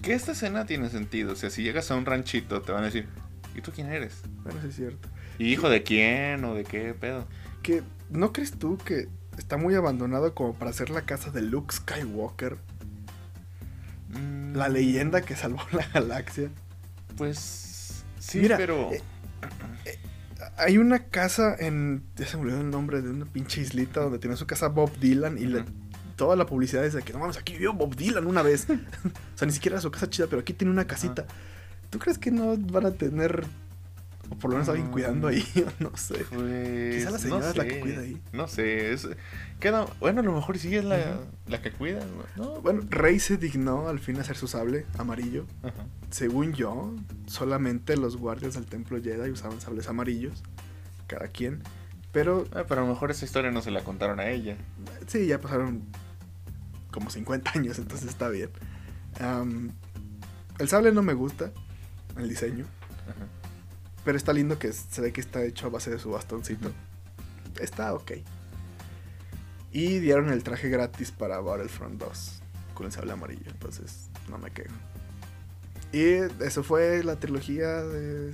Que esta escena tiene sentido. O sea, si llegas a un ranchito, te van a decir, ¿y tú quién eres? Bueno, sí es cierto. ¿Y hijo de quién o de qué pedo? Que, ¿no crees tú que está muy abandonado como para hacer la casa de Luke Skywalker? Mm, La leyenda que salvó la galaxia. Pues sí, Mira, pero... eh, Hay una casa en. Ya se me olvidó el nombre de una pinche islita donde tiene su casa Bob Dylan y toda la publicidad es de que no mames, aquí vivió Bob Dylan una vez. [LAUGHS] o sea, ni siquiera era su casa chida, pero aquí tiene una casita. ¿Tú crees que no van a tener, por lo menos alguien cuidando ahí? [LAUGHS] no sé. Pues, Quizá la señora no es la que cuida ahí. No sé, es, queda, bueno, a lo mejor sí es la, la que cuida, ¿no? Bueno, Rey se dignó al fin a hacer su sable amarillo. Según yo, solamente los guardias del templo Jedi usaban sables amarillos, cada quien. Pero Ah, pero a lo mejor esa historia no se la contaron a ella. sí, ya pasaron como 50 años, entonces está bien. El sable no me gusta, el diseño, Ajá. Pero está lindo que se ve que está hecho a base de su bastoncito. Está ok. Y dieron el traje gratis para Battlefront 2 con el sable amarillo, entonces no me quejo. Y eso fue la trilogía de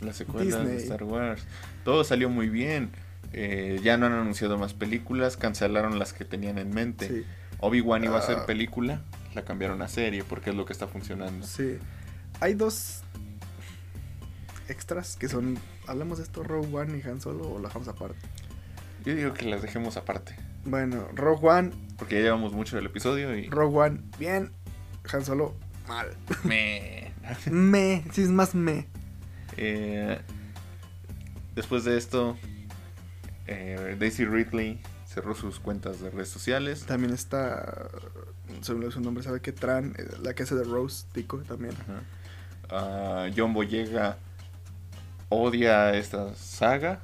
La secuela de Disney. Star Wars. Todo salió muy bien. Eh, ya no han anunciado más películas, cancelaron las que tenían en mente. Sí, Obi-Wan iba a ser Ah. película, la cambiaron a serie porque es lo que está funcionando. sí. Hay dos extras que son. ¿Hablamos de esto, Rogue One y Han Solo o la dejamos aparte? Yo digo que las dejemos aparte, Bueno, Rogue One, porque ya llevamos mucho del episodio y... Rogue One, bien. Han Solo, mal. Me... [LAUGHS] Me, sí es más me. Eh, después de esto, eh, Daisy Ridley cerró sus cuentas de redes sociales. También está, según su nombre, sabe que Tran, eh, la que hace de Rose, Tico también. Ajá. Ah, John Boyega odia esta saga.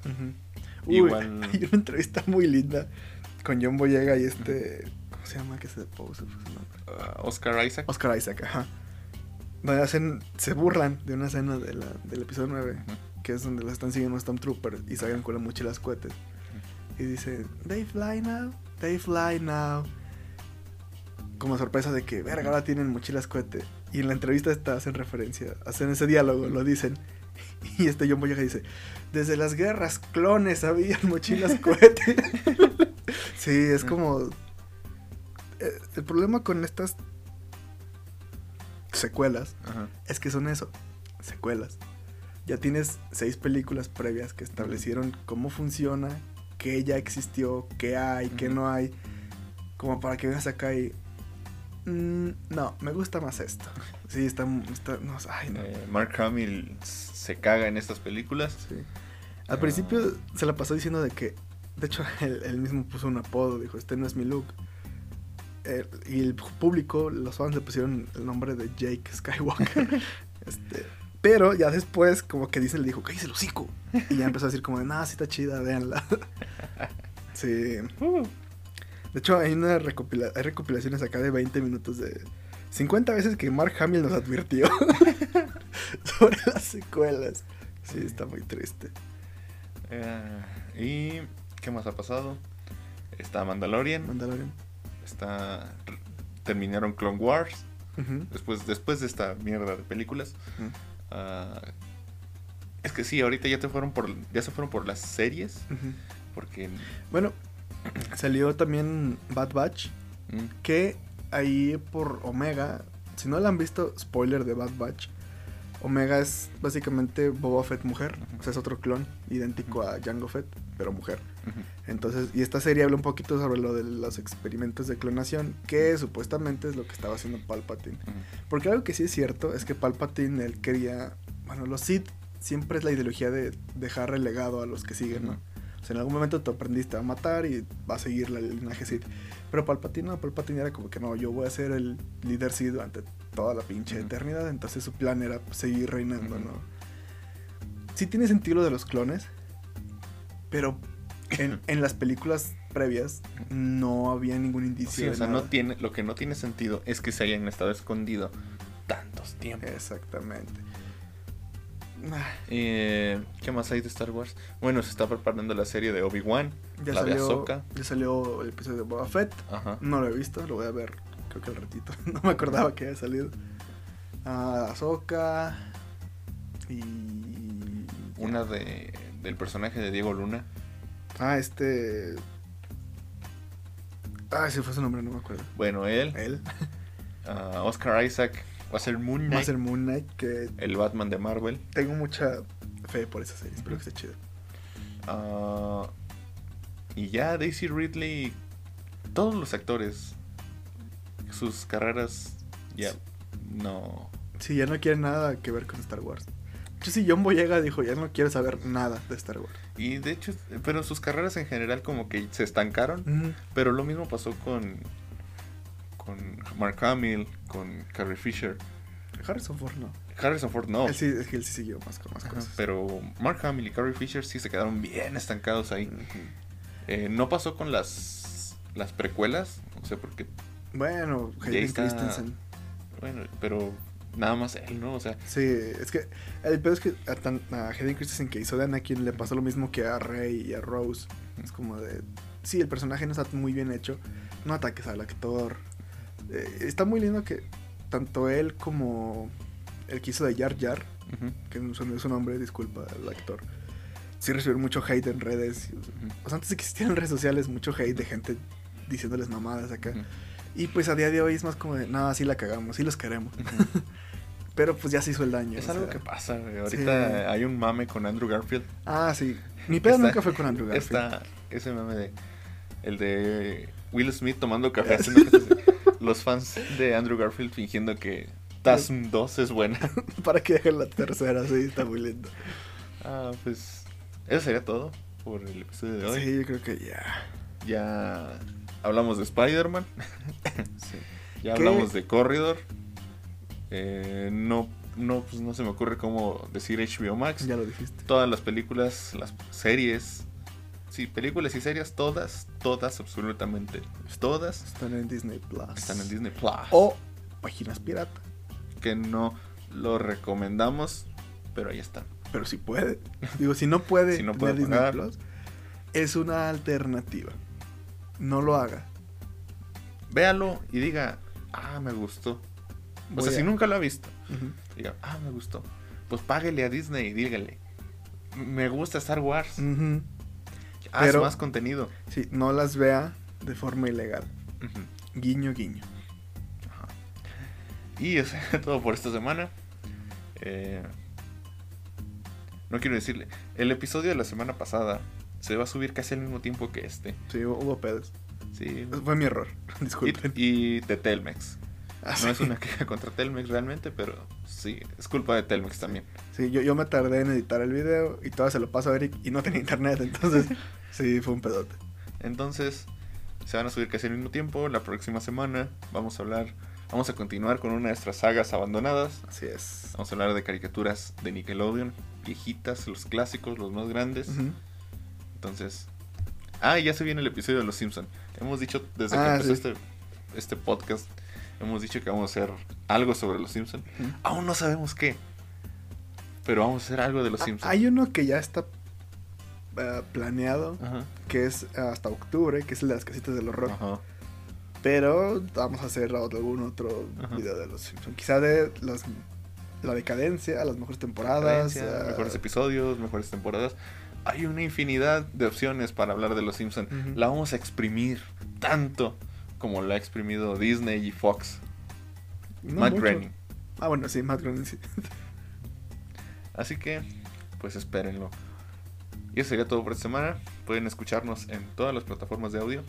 Uy, Igual- [LAUGHS] hay una entrevista muy linda con John Boyega y este, ¿cómo se llama? Que se pose, su nombre. Ah, Oscar Isaac. Oscar Isaac, ajá. Donde hacen, se burlan de una escena de la, del episodio 9, Ujú. que es donde los están siguiendo Stormtroopers y salgan con la mochila cohetes. Y dice, they fly now, they fly now. Como sorpresa de que, verga, ahora tienen mochilas cohete. Y en la entrevista esta hacen referencia, hacen ese diálogo, lo dicen. [LAUGHS] Y este John Boyega dice, desde las guerras clones habían mochilas cohete. [LAUGHS] sí, es como... eh, El problema con estas secuelas Ajá. es que son eso, secuelas. Ya tienes seis películas previas que establecieron cómo funciona, qué ya existió, qué hay, qué no hay. Como para que vengas acá y... "Mm, no, me gusta más esto. [LAUGHS] Sí, está... está no, ay, no. Eh, Mark Hamill se caga en estas películas. Sí. Al principio se la pasó diciendo de que... De hecho, [LAUGHS] él, él mismo puso un apodo, dijo, este no es mi look. Eh, y el público, los fans le pusieron el nombre de Jake Skywalker. [LAUGHS] este, pero ya después, como que Disney le dijo, cállese el hocico. Y ya empezó a decir como de, nah, sí está chida, véanla. [LAUGHS] sí. Uh, De hecho, hay una recopila hay recopilaciones acá de 20 minutos de 50 veces que Mark Hamill nos advirtió [LAUGHS] sobre las secuelas. Sí, está muy triste. eh, ¿Y qué más ha pasado? Está Mandalorian. Mandalorian. Está... Terminaron Clone Wars. Después, después de esta mierda de películas. Ah, es que sí, ahorita ya te fueron por ya se fueron por las series porque Bueno, salió también Bad Batch, mm, que ahí por Omega, si no la han visto, spoiler de Bad Batch, Omega es básicamente Boba Fett mujer, o sea, es otro clon idéntico a Jango Fett, pero mujer. Entonces, y esta serie habla un poquito sobre lo de los experimentos de clonación, que supuestamente es lo que estaba haciendo Palpatine. Porque algo que sí es cierto es que Palpatine, él quería, bueno, los Sith siempre es la ideología de dejar relegado a los que siguen, ¿no? En algún momento te aprendiste a matar y va a seguir la el linaje Sith. Pero Palpatine no, Palpatine era como que no, yo voy a ser el líder Sith durante toda la pinche eternidad. Entonces su plan era pues, seguir reinando. ¿no? Sí tiene sentido lo de los clones, pero en, [LAUGHS] en las películas previas no había ningún indicio Sí, de o sea, nada. no tiene, lo que no tiene sentido es que se hayan estado escondido tantos tiempos. Exactamente. Eh, ¿Qué más hay de Star Wars? Bueno, se está preparando la serie de Obi-Wan, Ya la de salió, Ahsoka. ya salió el episodio de Boba Fett. Ajá. No lo he visto, lo voy a ver. Creo que al ratito. [LAUGHS] No me acordaba que había salido. Ah, Ahsoka. Y. Una de, del personaje de Diego Luna. Ah, este. Ah, ese fue su nombre, no me acuerdo. Bueno, él, Él. [LAUGHS] ah, Oscar Isaac, va a ser Moon Va a Knight, ser Moon Knight, que el Batman de Marvel. tengo mucha fe por esa serie. Espero que esté chido. Ah, y ya Daisy Ridley, todos los actores, sus carreras ya no. Sí, ya no quiere nada que ver con Star Wars. Yo sí, John Boyega dijo, ya no quiero saber nada de Star Wars. Y de hecho, pero sus carreras en general como que se estancaron. Pero lo mismo pasó con con Mark Hamill, con Carrie Fisher. Harrison Ford no. Harrison Ford no. Él sí, es que él sí siguió más con más Ajá, cosas. pero Mark Hamill y Carrie Fisher sí se quedaron bien estancados ahí. Eh, no pasó con las las precuelas, o sea, porque Bueno, Y ahí Hayden está- Christensen. bueno, pero nada más él, ¿no? O sea, Sí, es que el peor es que a, tan- a Hayden Christensen que hizo de Anakin le pasó lo mismo que a Rey y a Rose. Es como de... Sí, el personaje no está muy bien hecho. No ataques al actor. Eh, está muy lindo que tanto él como el que hizo de Jar Jar, ujú, que no es su nombre, disculpa, el actor, sí recibieron mucho hate en redes. O sea, antes de que existieran redes sociales, mucho hate de gente diciéndoles mamadas acá. Y pues a día de hoy es más como de, no, sí la cagamos, sí los queremos. [LAUGHS] Pero pues ya se hizo el daño. Es algo sea. que pasa, güey. Ahorita Sí. hay un mame con Andrew Garfield. Ah, sí. Mi pedo nunca fue con Andrew [LAUGHS] Garfield. Está ese mame de. El de Will Smith tomando café [LAUGHS] haciendo Los fans de Andrew Garfield fingiendo que TASM 2 es buena. [LAUGHS] Para que dejen la tercera, sí, está muy lindo. Ah, pues. Eso sería todo por el episodio de hoy. Sí, yo creo que ya. Ya hablamos de Spider-Man. [LAUGHS] Sí. [LAUGHS] Ya ¿Qué? hablamos de Corridor. Eh, no, no, pues no se me ocurre cómo decir HBO Max. Ya lo dijiste. Todas las películas, las series. Sí, películas y series, todas, todas, absolutamente todas Están en Disney Plus. están en Disney Plus. O páginas pirata. Que no lo recomendamos, pero ahí están. Pero si puede. Digo, si no puede, [LAUGHS] Si no tener puede Disney pagar. Plus, es una alternativa. No lo haga. Véalo y diga, ah, me gustó. O sea, si nunca lo ha visto, diga, ah, me gustó. Pues páguele a Disney y dígale, me gusta Star Wars. Ujú. Haz Pero- más contenido. Sí, no las vea de forma ilegal. Guiño, guiño. Ajá. Y eso es [LAUGHS] todo por esta semana. Eh, no quiero decirle, el episodio de la semana pasada se va a subir casi al mismo tiempo que este. Sí, hubo, pedos. Sí. Fue mi error. [LAUGHS] Disculpen. Y, y de Telmex. Ah, No es una queja contra Telmex realmente, pero sí, es culpa de Telmex también. Sí, yo, yo me tardé en editar el video y todo se lo paso a Eric y no tenía internet, entonces [LAUGHS] sí, fue un pedote. Entonces, se van a subir casi al mismo tiempo. La próxima semana vamos a hablar, vamos a continuar con una de nuestras sagas abandonadas. Así es. Vamos a hablar de caricaturas de Nickelodeon, viejitas, los clásicos, los más grandes. Entonces, ah, ya se viene el episodio de Los Simpson. Hemos dicho desde Ah, que empezó sí. este, este podcast, hemos dicho que vamos a hacer algo sobre Los Simpson. Aún no sabemos qué, pero vamos a hacer algo de Los Ah, Simpson. Hay uno que ya está eh, planeado, Ajá. que es hasta octubre, que es el de las casitas de los rock. Ajá. Pero vamos a hacer algún otro Ajá. video de los Simpsons. Quizá de las, la decadencia, las mejores temporadas. Eh, mejores episodios, mejores temporadas. Hay una infinidad de opciones para hablar de Los Simpson. Ujú. La vamos a exprimir tanto como la ha exprimido Disney y Fox. no Matt mucho. Groening. Ah, bueno, sí, Matt Groening, sí. Así que, pues espérenlo. Y eso sería todo por esta semana. Pueden escucharnos en todas las plataformas de audio.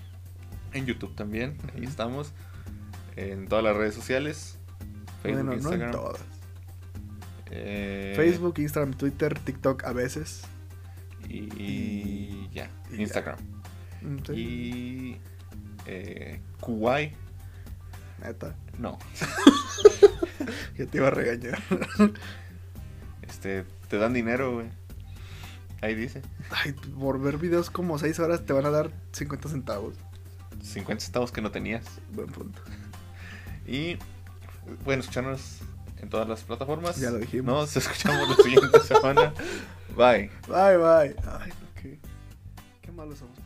En YouTube también. Ahí estamos. En todas las redes sociales. Facebook, bueno, no Instagram. en todas. eh, Facebook, Instagram, Twitter, TikTok a veces. Y, y ya. y. Instagram. Mm, sí, Y. Eh, Kuwait. Neta. No. [LAUGHS] Ya te iba a regañar. Este. Te dan dinero, güey. Ahí dice. Ay, por ver videos como 6 horas te van a dar 50 centavos. 50 centavos que no tenías. Buen punto. Y pueden escucharnos en todas las plataformas. Ya lo dijimos. Nos escuchamos la siguiente [LAUGHS] semana. Bye. Bye, bye. Ay, qué, qué malos somos.